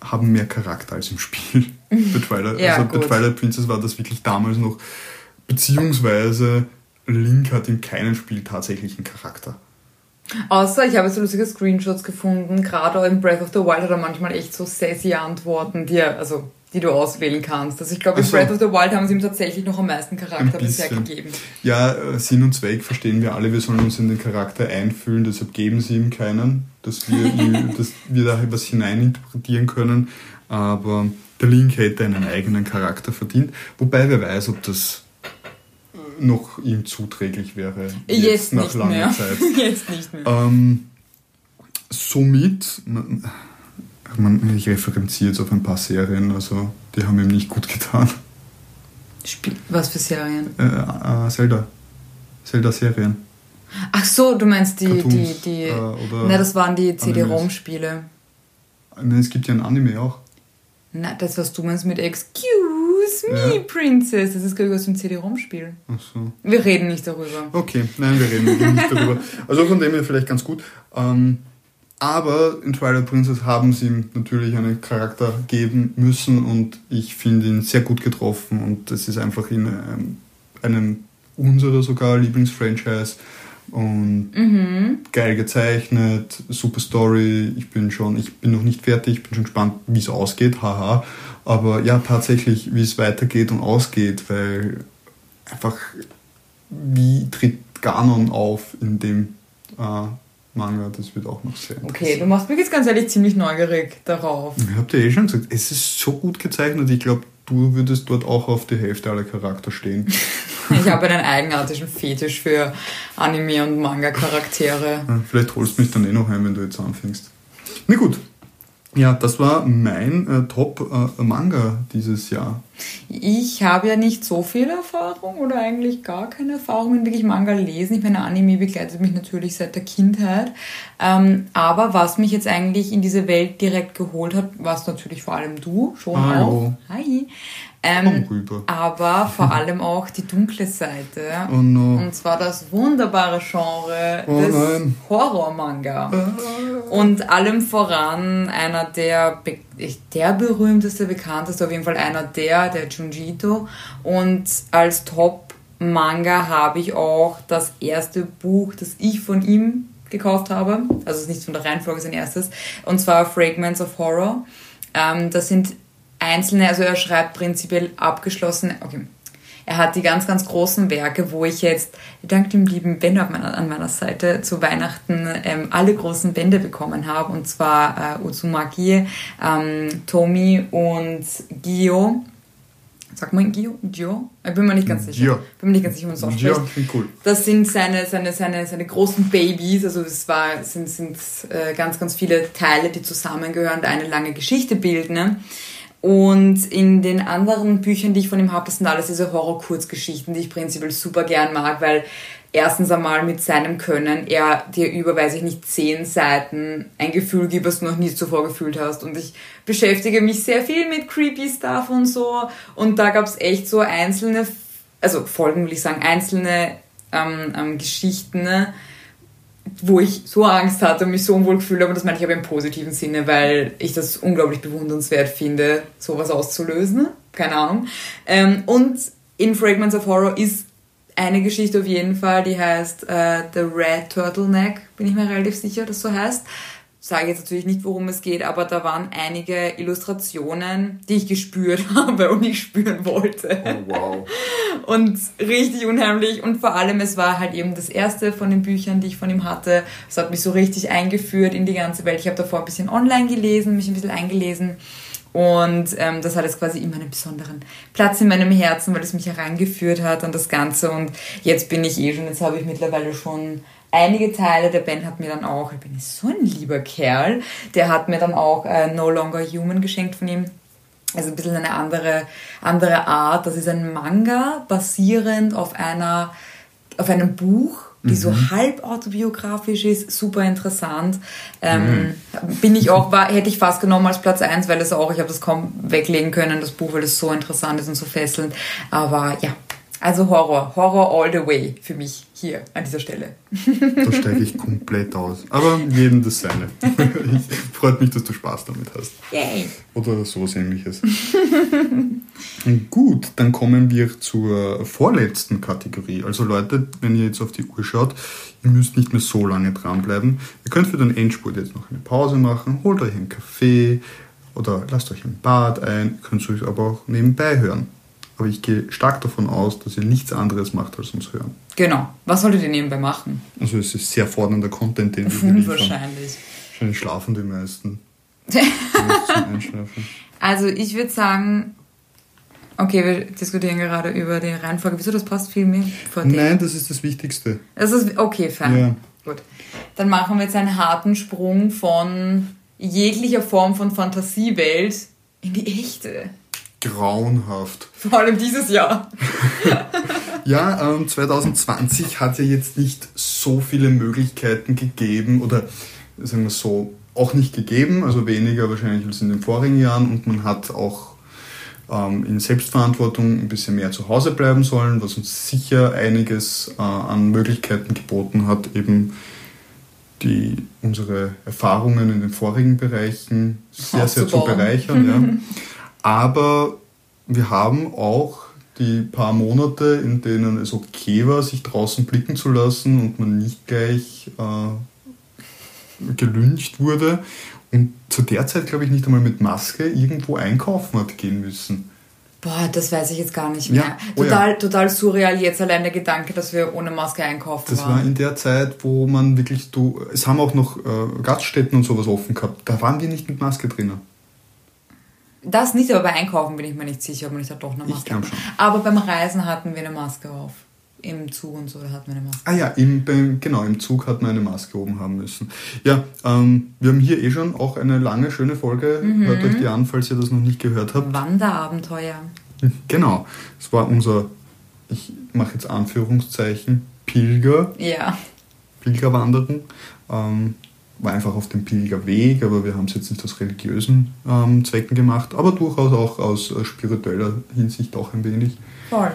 haben mehr Charakter als im Spiel. [laughs] bei Twilight, Ja, also bei. Twilight Princess war das wirklich damals noch, beziehungsweise Link hat in keinem Spiel tatsächlich einen Charakter. Außer ich habe so lustige Screenshots gefunden, gerade in Breath of the Wild hat er manchmal echt so sassy Antworten, die, er, also, die du auswählen kannst. Also ich glaube, in so. Breath of the Wild haben sie ihm tatsächlich noch am meisten Charakter bisher gegeben. Ja, Sinn und Zweck verstehen wir alle, wir sollen uns in den Charakter einfühlen, deshalb geben sie ihm keinen, dass wir, [laughs] dass wir da was hineininterpretieren können. Aber der Link hätte einen eigenen Charakter verdient, wobei wer weiß, ob das noch ihm zuträglich wäre. Jetzt, nicht mehr. Zeit. [laughs] Jetzt nicht mehr. Ähm, somit, man, ich referenziere jetzt auf ein paar Serien, also die haben ihm nicht gut getan. Spiel, was für Serien? Äh, äh, Zelda. Zelda-Serien. Ach so, du meinst die, die, Cartoons, die, äh, oder na, das waren die CD-ROM-Spiele. Nein, es gibt ja ein Anime auch. Na, das, was du meinst mit Excuse me, Ja. Princess, das ist glaube ich aus dem CD-ROM-Spiel. Ach so. Wir reden nicht darüber. Okay, nein, wir reden nicht darüber. Also von dem her vielleicht ganz gut. Ähm, aber in Twilight Princess haben sie ihm natürlich einen Charakter geben müssen und ich finde ihn sehr gut getroffen und das ist einfach in ähm, einem unserer sogar Lieblingsfranchise und Mhm. geil gezeichnet, super Story. Ich bin schon, ich bin noch nicht fertig, bin schon gespannt, wie es ausgeht, haha. Aber ja, tatsächlich, wie es weitergeht und ausgeht, weil einfach, wie tritt Ganon auf in dem äh, Manga, das wird auch noch sehr Okay, du machst mich jetzt ganz ehrlich ziemlich neugierig darauf. Ich hab dir eh schon gesagt, es ist so gut gezeichnet, ich glaube, du würdest dort auch auf die Hälfte aller Charakter stehen. [laughs] Ich habe einen eigenartigen Fetisch für Anime- und Manga-Charaktere. Vielleicht holst du mich dann eh noch ein, wenn du jetzt anfängst. Na gut. Ja, das war mein äh, Top-Manga dieses Jahr. Ich habe ja nicht so viel Erfahrung oder eigentlich gar keine Erfahrung in wirklich Manga lesen. Ich meine, Anime begleitet mich natürlich seit der Kindheit. Ähm, aber was mich jetzt eigentlich in diese Welt direkt geholt hat, warst natürlich vor allem du schon Hallo. auch. Hi. Ähm, rüber. aber vor allem auch die dunkle Seite. Oh no. Und zwar das wunderbare Genre Oh des nein. Horror-Manga. Und allem voran einer der, der berühmteste, bekannteste, auf jeden Fall einer der, der Junji Ito. Und als Top-Manga habe ich auch das erste Buch, das ich von ihm gekauft habe. Also es ist nicht von der Reihenfolge sein erstes. Und zwar Fragments of Horror. Ähm, das sind einzelne, also er schreibt prinzipiell abgeschlossene, okay, er hat die ganz, ganz großen Werke, wo ich jetzt dank dem lieben Ben meiner, an meiner Seite zu Weihnachten ähm, alle großen Bände bekommen habe. Und zwar äh, Uzumaki, ähm, Tomi und Gio. Sag mal Gio? Gio? Ich bin mir nicht ganz sicher. Gio. Bin mir nicht ganz sicher, wie man es ausspricht. Ja, klingt cool. Das sind seine, seine, seine, seine großen Babys, also es war, sind, sind äh, ganz, ganz viele Teile, die zusammengehören und eine lange Geschichte bilden. Ne? Und in den anderen Büchern, die ich von ihm habe, das sind alles diese Horror-Kurzgeschichten, die ich prinzipiell super gern mag, weil erstens einmal mit seinem Können er dir über, weiß ich nicht, zehn Seiten ein Gefühl gibt, was du noch nie zuvor gefühlt hast. Und ich beschäftige mich sehr viel mit creepy Stuff und so. Und da gab es echt so einzelne, also Folgen will ich sagen, einzelne ähm, ähm, Geschichten, ne, wo ich so Angst hatte und mich so unwohl gefühlt habe. Und das meine ich aber im positiven Sinne, weil ich das unglaublich bewundernswert finde, sowas auszulösen. Keine Ahnung. Ähm, und in Fragments of Horror ist eine Geschichte auf jeden Fall, die heißt äh, The Red Turtleneck, bin ich mir relativ sicher, dass so heißt. Sage jetzt natürlich nicht, worum es geht, aber da waren einige Illustrationen, die ich gespürt [laughs] habe und nicht spüren wollte. Oh, wow. Und richtig unheimlich. Und vor allem, es war halt eben das erste von den Büchern, die ich von ihm hatte. Es hat mich so richtig eingeführt in die ganze Welt. Ich habe davor ein bisschen online gelesen, mich ein bisschen eingelesen. Und ähm, das hat jetzt quasi immer einen besonderen Platz in meinem Herzen, weil es mich hereingeführt hat an das Ganze. Und jetzt bin ich eh schon, jetzt habe ich mittlerweile schon einige Teile. Der Ben hat mir dann auch, ich bin so ein lieber Kerl, der hat mir dann auch äh, No Longer Human geschenkt von ihm. Also ein bisschen eine andere, andere Art. Das ist ein Manga basierend auf einer, auf einem Buch, die mhm. so halb autobiografisch ist, super interessant. Ähm, mhm. Bin ich auch, war, hätte ich fast genommen als Platz 1, weil es auch, ich habe das kaum weglegen können, das Buch, weil es so interessant ist und so fesselnd. Aber ja, also Horror, Horror all the way für mich hier an dieser Stelle. Da steige ich komplett aus. Aber jedem das seine. Freut mich, dass du Spaß damit hast. Yay. Oder sowas ähnliches. Gut, dann kommen wir zur vorletzten Kategorie. Also Leute, wenn ihr jetzt auf die Uhr schaut, ihr müsst nicht mehr so lange dranbleiben. Ihr könnt für den Endspurt jetzt noch eine Pause machen, holt euch einen Kaffee oder lasst euch ein Bad ein, könnt es euch aber auch nebenbei hören. Aber ich gehe stark davon aus, dass ihr nichts anderes macht als uns hören. Genau. Was solltet ihr nebenbei machen? Also es ist sehr fordernder Content, den wir [laughs] liefern. Wahrscheinlich. Wahrscheinlich schlafen die meisten. [laughs] also ich würde sagen, okay, wir diskutieren gerade über die Reihenfolge. Wieso das passt viel mehr vor dir? Nein, das ist das Wichtigste. Das ist okay, fein. Ja. Gut. Dann machen wir jetzt einen harten Sprung von jeglicher Form von Fantasiewelt in die echte grauenhaft. Vor allem dieses Jahr. [laughs] ja, ähm, 2020 hat ja jetzt nicht so viele Möglichkeiten gegeben oder sagen wir so, auch nicht gegeben, also weniger wahrscheinlich als in den vorigen Jahren und man hat auch ähm, in Selbstverantwortung ein bisschen mehr zu Hause bleiben sollen, was uns sicher einiges äh, an Möglichkeiten geboten hat, eben die, unsere Erfahrungen in den vorigen Bereichen sehr, sehr zu bereichern. Ja. [laughs] Aber wir haben auch die paar Monate, in denen es okay war, sich draußen blicken zu lassen und man nicht gleich äh, gelüncht wurde und zu der Zeit, glaube ich, nicht einmal mit Maske irgendwo einkaufen hat gehen müssen. Boah, das weiß ich jetzt gar nicht mehr. Ja. Oh total, ja. total surreal jetzt allein der Gedanke, dass wir ohne Maske einkaufen Das waren. war in der Zeit, wo man wirklich, du, es haben auch noch äh, Gaststätten und sowas offen gehabt. Da waren wir nicht mit Maske drinnen. Das nicht, aber bei Einkaufen bin ich mir nicht sicher, ob man nicht da doch eine Maske hat. Aber beim Reisen hatten wir eine Maske auf. Im Zug und so, da hatten wir eine Maske. Ah ja, im, beim, genau, im Zug hat man eine Maske oben haben müssen. Ja, ähm, wir haben hier eh schon auch eine lange, schöne Folge. Mhm. Hört euch die an, falls ihr das noch nicht gehört habt. Wanderabenteuer. Genau, es war unser, ich mache jetzt Anführungszeichen, Pilger. Ja. Pilgerwanderung. Ähm, war einfach auf dem Pilgerweg, aber wir haben es jetzt nicht aus religiösen ähm, Zwecken gemacht, aber durchaus auch aus äh, spiritueller Hinsicht auch ein wenig. Voll.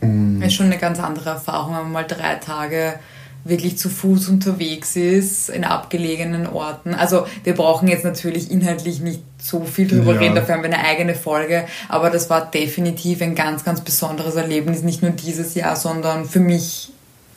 Und ist schon eine ganz andere Erfahrung, wenn man mal drei Tage wirklich zu Fuß unterwegs ist, in abgelegenen Orten. Also wir brauchen jetzt natürlich inhaltlich nicht so viel drüber ja. reden, dafür haben wir eine eigene Folge, aber das war definitiv ein ganz, ganz besonderes Erlebnis, nicht nur dieses Jahr, sondern für mich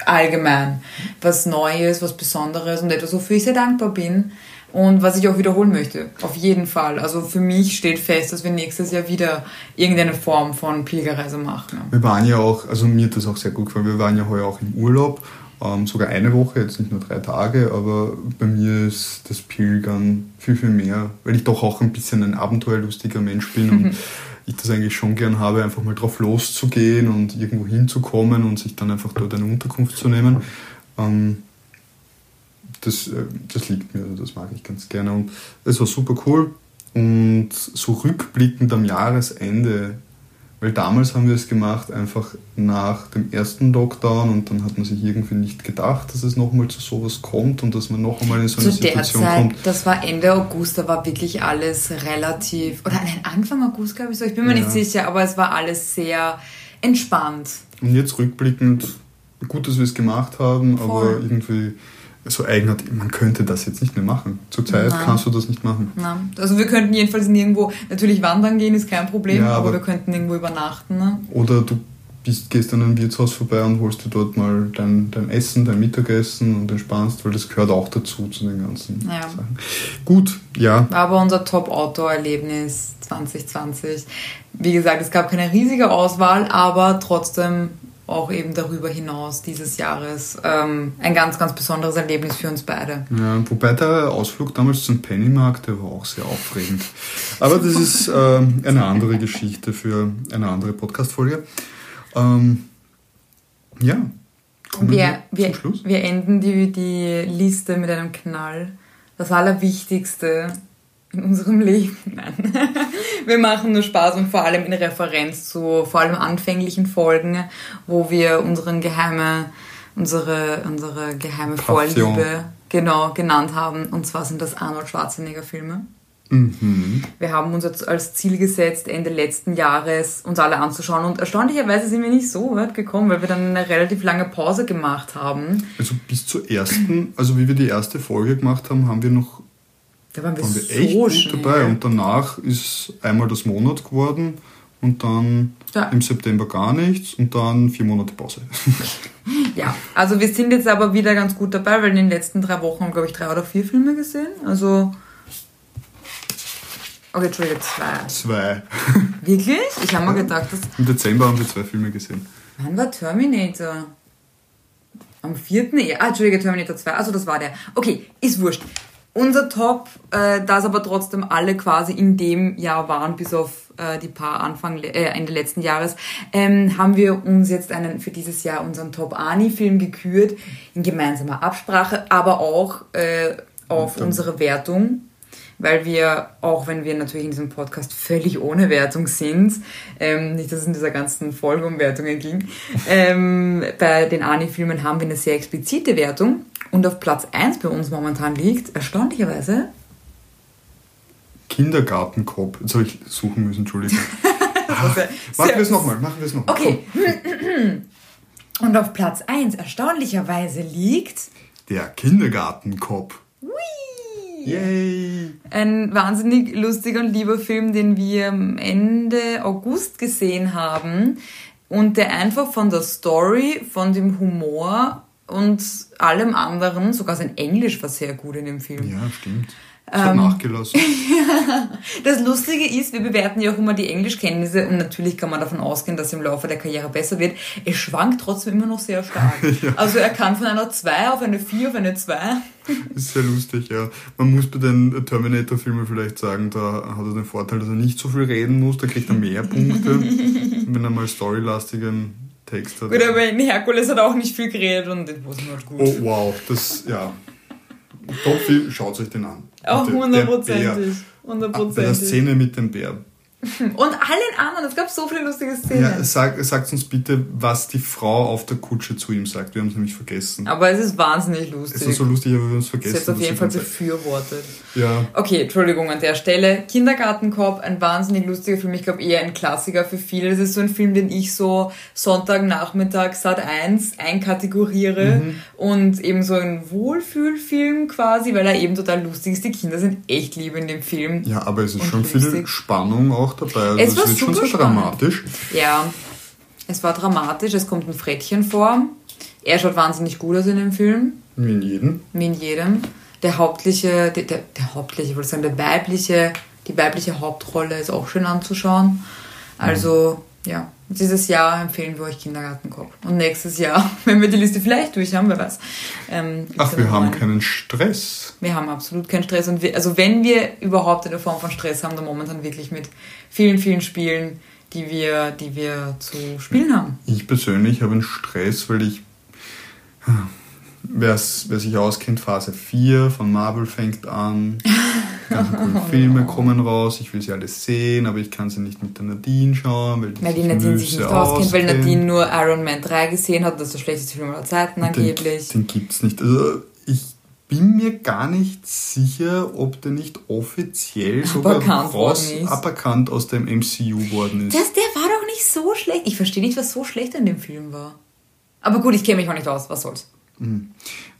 allgemein was Neues, was Besonderes und etwas, wofür ich sehr dankbar bin und was ich auch wiederholen möchte. Auf jeden Fall. Also für mich steht fest, dass wir nächstes Jahr wieder irgendeine Form von Pilgerreise machen. Wir waren ja auch, also mir hat das auch sehr gut gefallen, wir waren ja heuer auch im Urlaub, ähm, sogar eine Woche, jetzt nicht nur drei Tage, aber bei mir ist das Pilgern viel, viel mehr, weil ich doch auch ein bisschen ein abenteuerlustiger Mensch bin und [laughs] ich das eigentlich schon gern habe, einfach mal drauf loszugehen und irgendwo hinzukommen und sich dann einfach dort eine Unterkunft zu nehmen. Ähm, das, äh, das liegt mir, also das mag ich ganz gerne. Und es war super cool. Und so rückblickend am Jahresende weil damals haben wir es gemacht, einfach nach dem ersten Lockdown und dann hat man sich irgendwie nicht gedacht, dass es nochmal zu sowas kommt und dass man noch einmal in so eine zu Situation der Zeit, kommt. Das war Ende August, da war wirklich alles relativ, oder nein, Anfang August glaube ich so, ich bin mir ja. nicht sicher, aber es war alles sehr entspannt. Und jetzt rückblickend, gut, dass wir es gemacht haben, Voll. aber irgendwie so eigenartig, man könnte das jetzt nicht mehr machen. Zurzeit Nein. kannst du das nicht machen. Nein. Also wir könnten jedenfalls nirgendwo, natürlich wandern gehen ist kein Problem, ja, aber, aber, wir könnten irgendwo übernachten. Ne? Oder du bist, gehst an ein Wirtshaus vorbei und holst dir dort mal dein, dein Essen, dein Mittagessen und entspannst, weil das gehört auch dazu zu den ganzen Ja. Sachen. Gut, ja. War aber unser Top-Outdoor-Erlebnis 2020. Wie gesagt, es gab keine riesige Auswahl, aber trotzdem auch eben darüber hinaus dieses Jahres ähm, ein ganz, ganz besonderes Erlebnis für uns beide. Ja, wobei der Ausflug damals zum Pennymarkt, der war auch sehr aufregend. Aber das ist ähm, eine andere Geschichte für eine andere Podcast-Folge. Ähm, ja, kommen Wir, wir, zum Schluss. wir enden die, die Liste mit einem Knall. Das Allerwichtigste in unserem [laughs] Leben. Nein. [laughs] Wir machen nur Spaß und vor allem in Referenz zu vor allem anfänglichen Folgen, wo wir unseren geheime, unsere, unsere geheime Passion. Vorliebe genau genannt haben. Und zwar sind das Arnold Schwarzenegger Filme. Mhm. Wir haben uns jetzt als Ziel gesetzt, Ende letzten Jahres uns alle anzuschauen. Und erstaunlicherweise sind wir nicht so weit gekommen, weil wir dann eine relativ lange Pause gemacht haben. Also bis zur ersten, also wie wir die erste Folge gemacht haben, haben wir noch Da waren wir, waren wir so echt gut schnell. dabei. Und danach ist einmal das Monat geworden und dann Ja. im September gar nichts und dann vier Monate Pause. [laughs] Ja, also wir sind jetzt aber wieder ganz gut dabei, weil in den letzten drei Wochen haben, glaube ich, drei oder vier Filme gesehen. Also. Okay, Entschuldige, zwei. Zwei. [laughs] Wirklich? Ich habe mir gedacht, dass. Im Dezember haben wir zwei Filme gesehen. Wann war Terminator? Am 4. Ja, ah, Entschuldige, Terminator 2. Also das war der. Okay, ist wurscht. Unser Top, äh, da es aber trotzdem alle quasi in dem Jahr waren, bis auf äh, die paar Anfang, äh, Ende letzten Jahres, ähm, haben wir uns jetzt einen für dieses Jahr unseren Top Ani-Film gekürt, in gemeinsamer Absprache, aber auch äh, auf unsere Wertung weil wir, auch wenn wir natürlich in diesem Podcast völlig ohne Wertung sind, ähm, nicht, dass es in dieser ganzen Folge um Wertungen ging, ähm, bei den Ani-Filmen haben wir eine sehr explizite Wertung und auf Platz 1 bei uns momentan liegt, erstaunlicherweise, Kindergartenkopf. Jetzt habe ich suchen müssen, Entschuldigung. [laughs] also Machen wir es nochmal, machen wir es nochmal. Okay. [clears throat] Und auf Platz 1 erstaunlicherweise liegt Der Kindergartenkopf. Whee! Yay! Ein wahnsinnig lustiger und lieber Film, den wir Ende August gesehen haben und der einfach von der Story, von dem Humor und allem anderen, sogar sein Englisch war sehr gut in dem Film. Ja, stimmt. Ich Ähm. nachgelassen. [laughs] Das Lustige ist, wir bewerten ja auch immer die Englischkenntnisse und natürlich kann man davon ausgehen, dass im Laufe der Karriere besser wird. Es schwankt trotzdem immer noch sehr stark. [laughs] Also er kann von einer 2 auf eine 4 auf eine 2. Das [laughs] ist sehr lustig, ja. Man muss bei den Terminator-Filmen vielleicht sagen, da hat er den Vorteil, dass er nicht so viel reden muss, da kriegt er mehr Punkte, wenn er mal storylastigen Text hat. Gut, aber in Herkules hat er auch nicht viel geredet und das war halt gut. Oh, wow, das, ja. Top-Film, schaut euch den an. Auch Der- der hundertprozentig. Bär. Bei der Hundertprozentig. Szene mit dem Bär. [laughs] Und allen anderen, es gab so viele lustige Szenen. Ja, sag, sagt uns bitte, was die Frau auf der Kutsche zu ihm sagt. Wir haben es nämlich vergessen. aber es ist wahnsinnig Es lustig. ist so lustig, aber wir haben es vergessen. ist jetzt auf jeden Fall befürwortet. Ja, Okay, Entschuldigung an der Stelle. Kindergartenkorb, ein wahnsinnig lustiger Film. Ich glaube eher ein Klassiker für viele. Das ist so ein Film, den ich so Sonntagnachmittag Sat 1 einkategoriere Mhm. und eben so ein Wohlfühlfilm quasi, weil er eben total lustig ist. Die Kinder sind echt lieb in dem Film. ja, aber es ist schon viel lustig. Spannung auch dabei. Also Es war wird schon spannend. dramatisch. Ja, es war dramatisch. Es kommt ein Frettchen vor. Er schaut wahnsinnig gut aus in dem Film. Wie in jedem. wie in jedem. Der hauptliche, der, der, der hauptliche, ich wollte sagen, der weibliche, die weibliche Hauptrolle ist auch schön anzuschauen. Also, ja, dieses Jahr empfehlen wir euch Kindergartenkopf. Und nächstes Jahr, [laughs] wenn wir die Liste vielleicht durch haben, wer weiß. Ähm, Ach, wir haben einen. keinen Stress. Wir haben absolut keinen Stress. Und wir, also wenn wir überhaupt eine Form von Stress haben, dann momentan wirklich mit vielen, vielen Spielen, die wir, die wir zu spielen haben. Ich persönlich habe einen Stress, weil ich. Wer sich auskennt, Phase 4 von Marvel fängt an. Die ganzen coolen [laughs] Filme kommen raus. Ich will sie alle sehen, aber ich kann sie nicht mit der Nadine schauen, weil die Weil die Nadine sich nicht auskennt, weil. Nadine nur Iron Man 3 gesehen hat. Das ist der schlechteste Film aller Zeiten angeblich. Den, den gibt's nicht. Also ich bin mir gar nicht sicher, ob der nicht offiziell sogar Aberkannt raus aberkannt aus dem MCU worden ist. Das, der war doch nicht so schlecht. Ich verstehe nicht, was so schlecht an dem Film war. Aber gut, ich kenne mich auch nicht aus. Was soll's?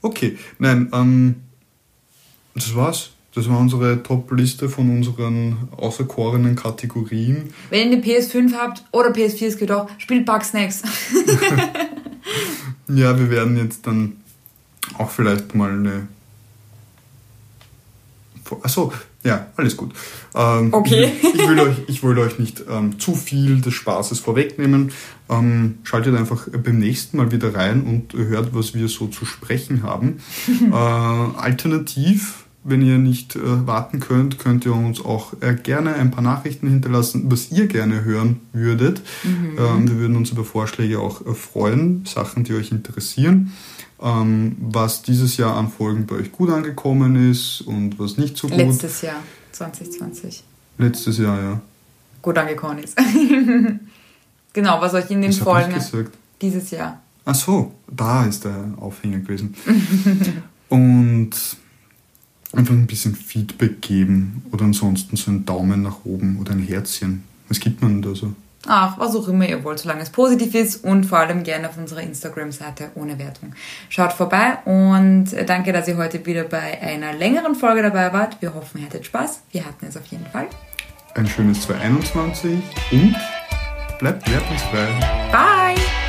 Okay, nein, ähm, das war's. Das war unsere Top-Liste von unseren außerkorenen Kategorien. Wenn ihr eine PS5 habt oder PS4, es geht auch, spielt Bugsnacks. [laughs] ja, wir werden jetzt dann auch vielleicht mal eine. Achso, ja, alles gut. Ähm, okay. Ich, ich, will euch, ich will euch nicht ähm, zu viel des Spaßes vorwegnehmen. Ähm, schaltet einfach beim nächsten Mal wieder rein und hört, was wir so zu sprechen haben. [laughs] äh, alternativ, wenn ihr nicht äh, warten könnt, könnt ihr uns auch äh, gerne ein paar Nachrichten hinterlassen, was ihr gerne hören würdet. Mhm. Ähm, wir würden uns über Vorschläge auch äh, freuen, Sachen, die euch interessieren ähm, was dieses Jahr an Folgen bei euch gut angekommen ist und was nicht so gut. Letztes Jahr, 2020. Letztes Jahr, ja. Gut angekommen ist. [laughs] genau, was euch in den was Folgen dieses Jahr. Ach so, da ist der Aufhänger gewesen. [laughs] und einfach ein bisschen Feedback geben oder ansonsten so einen Daumen nach oben oder ein Herzchen. Was gibt man da so? Ach, was auch immer ihr wollt, solange es positiv ist und vor allem gerne auf unserer Instagram-Seite ohne Wertung. Schaut vorbei und danke, dass ihr heute wieder bei einer längeren Folge dabei wart. Wir hoffen, ihr hattet Spaß. Wir hatten es auf jeden Fall. Ein schönes 2021 und bleibt wertungsfrei. Bye!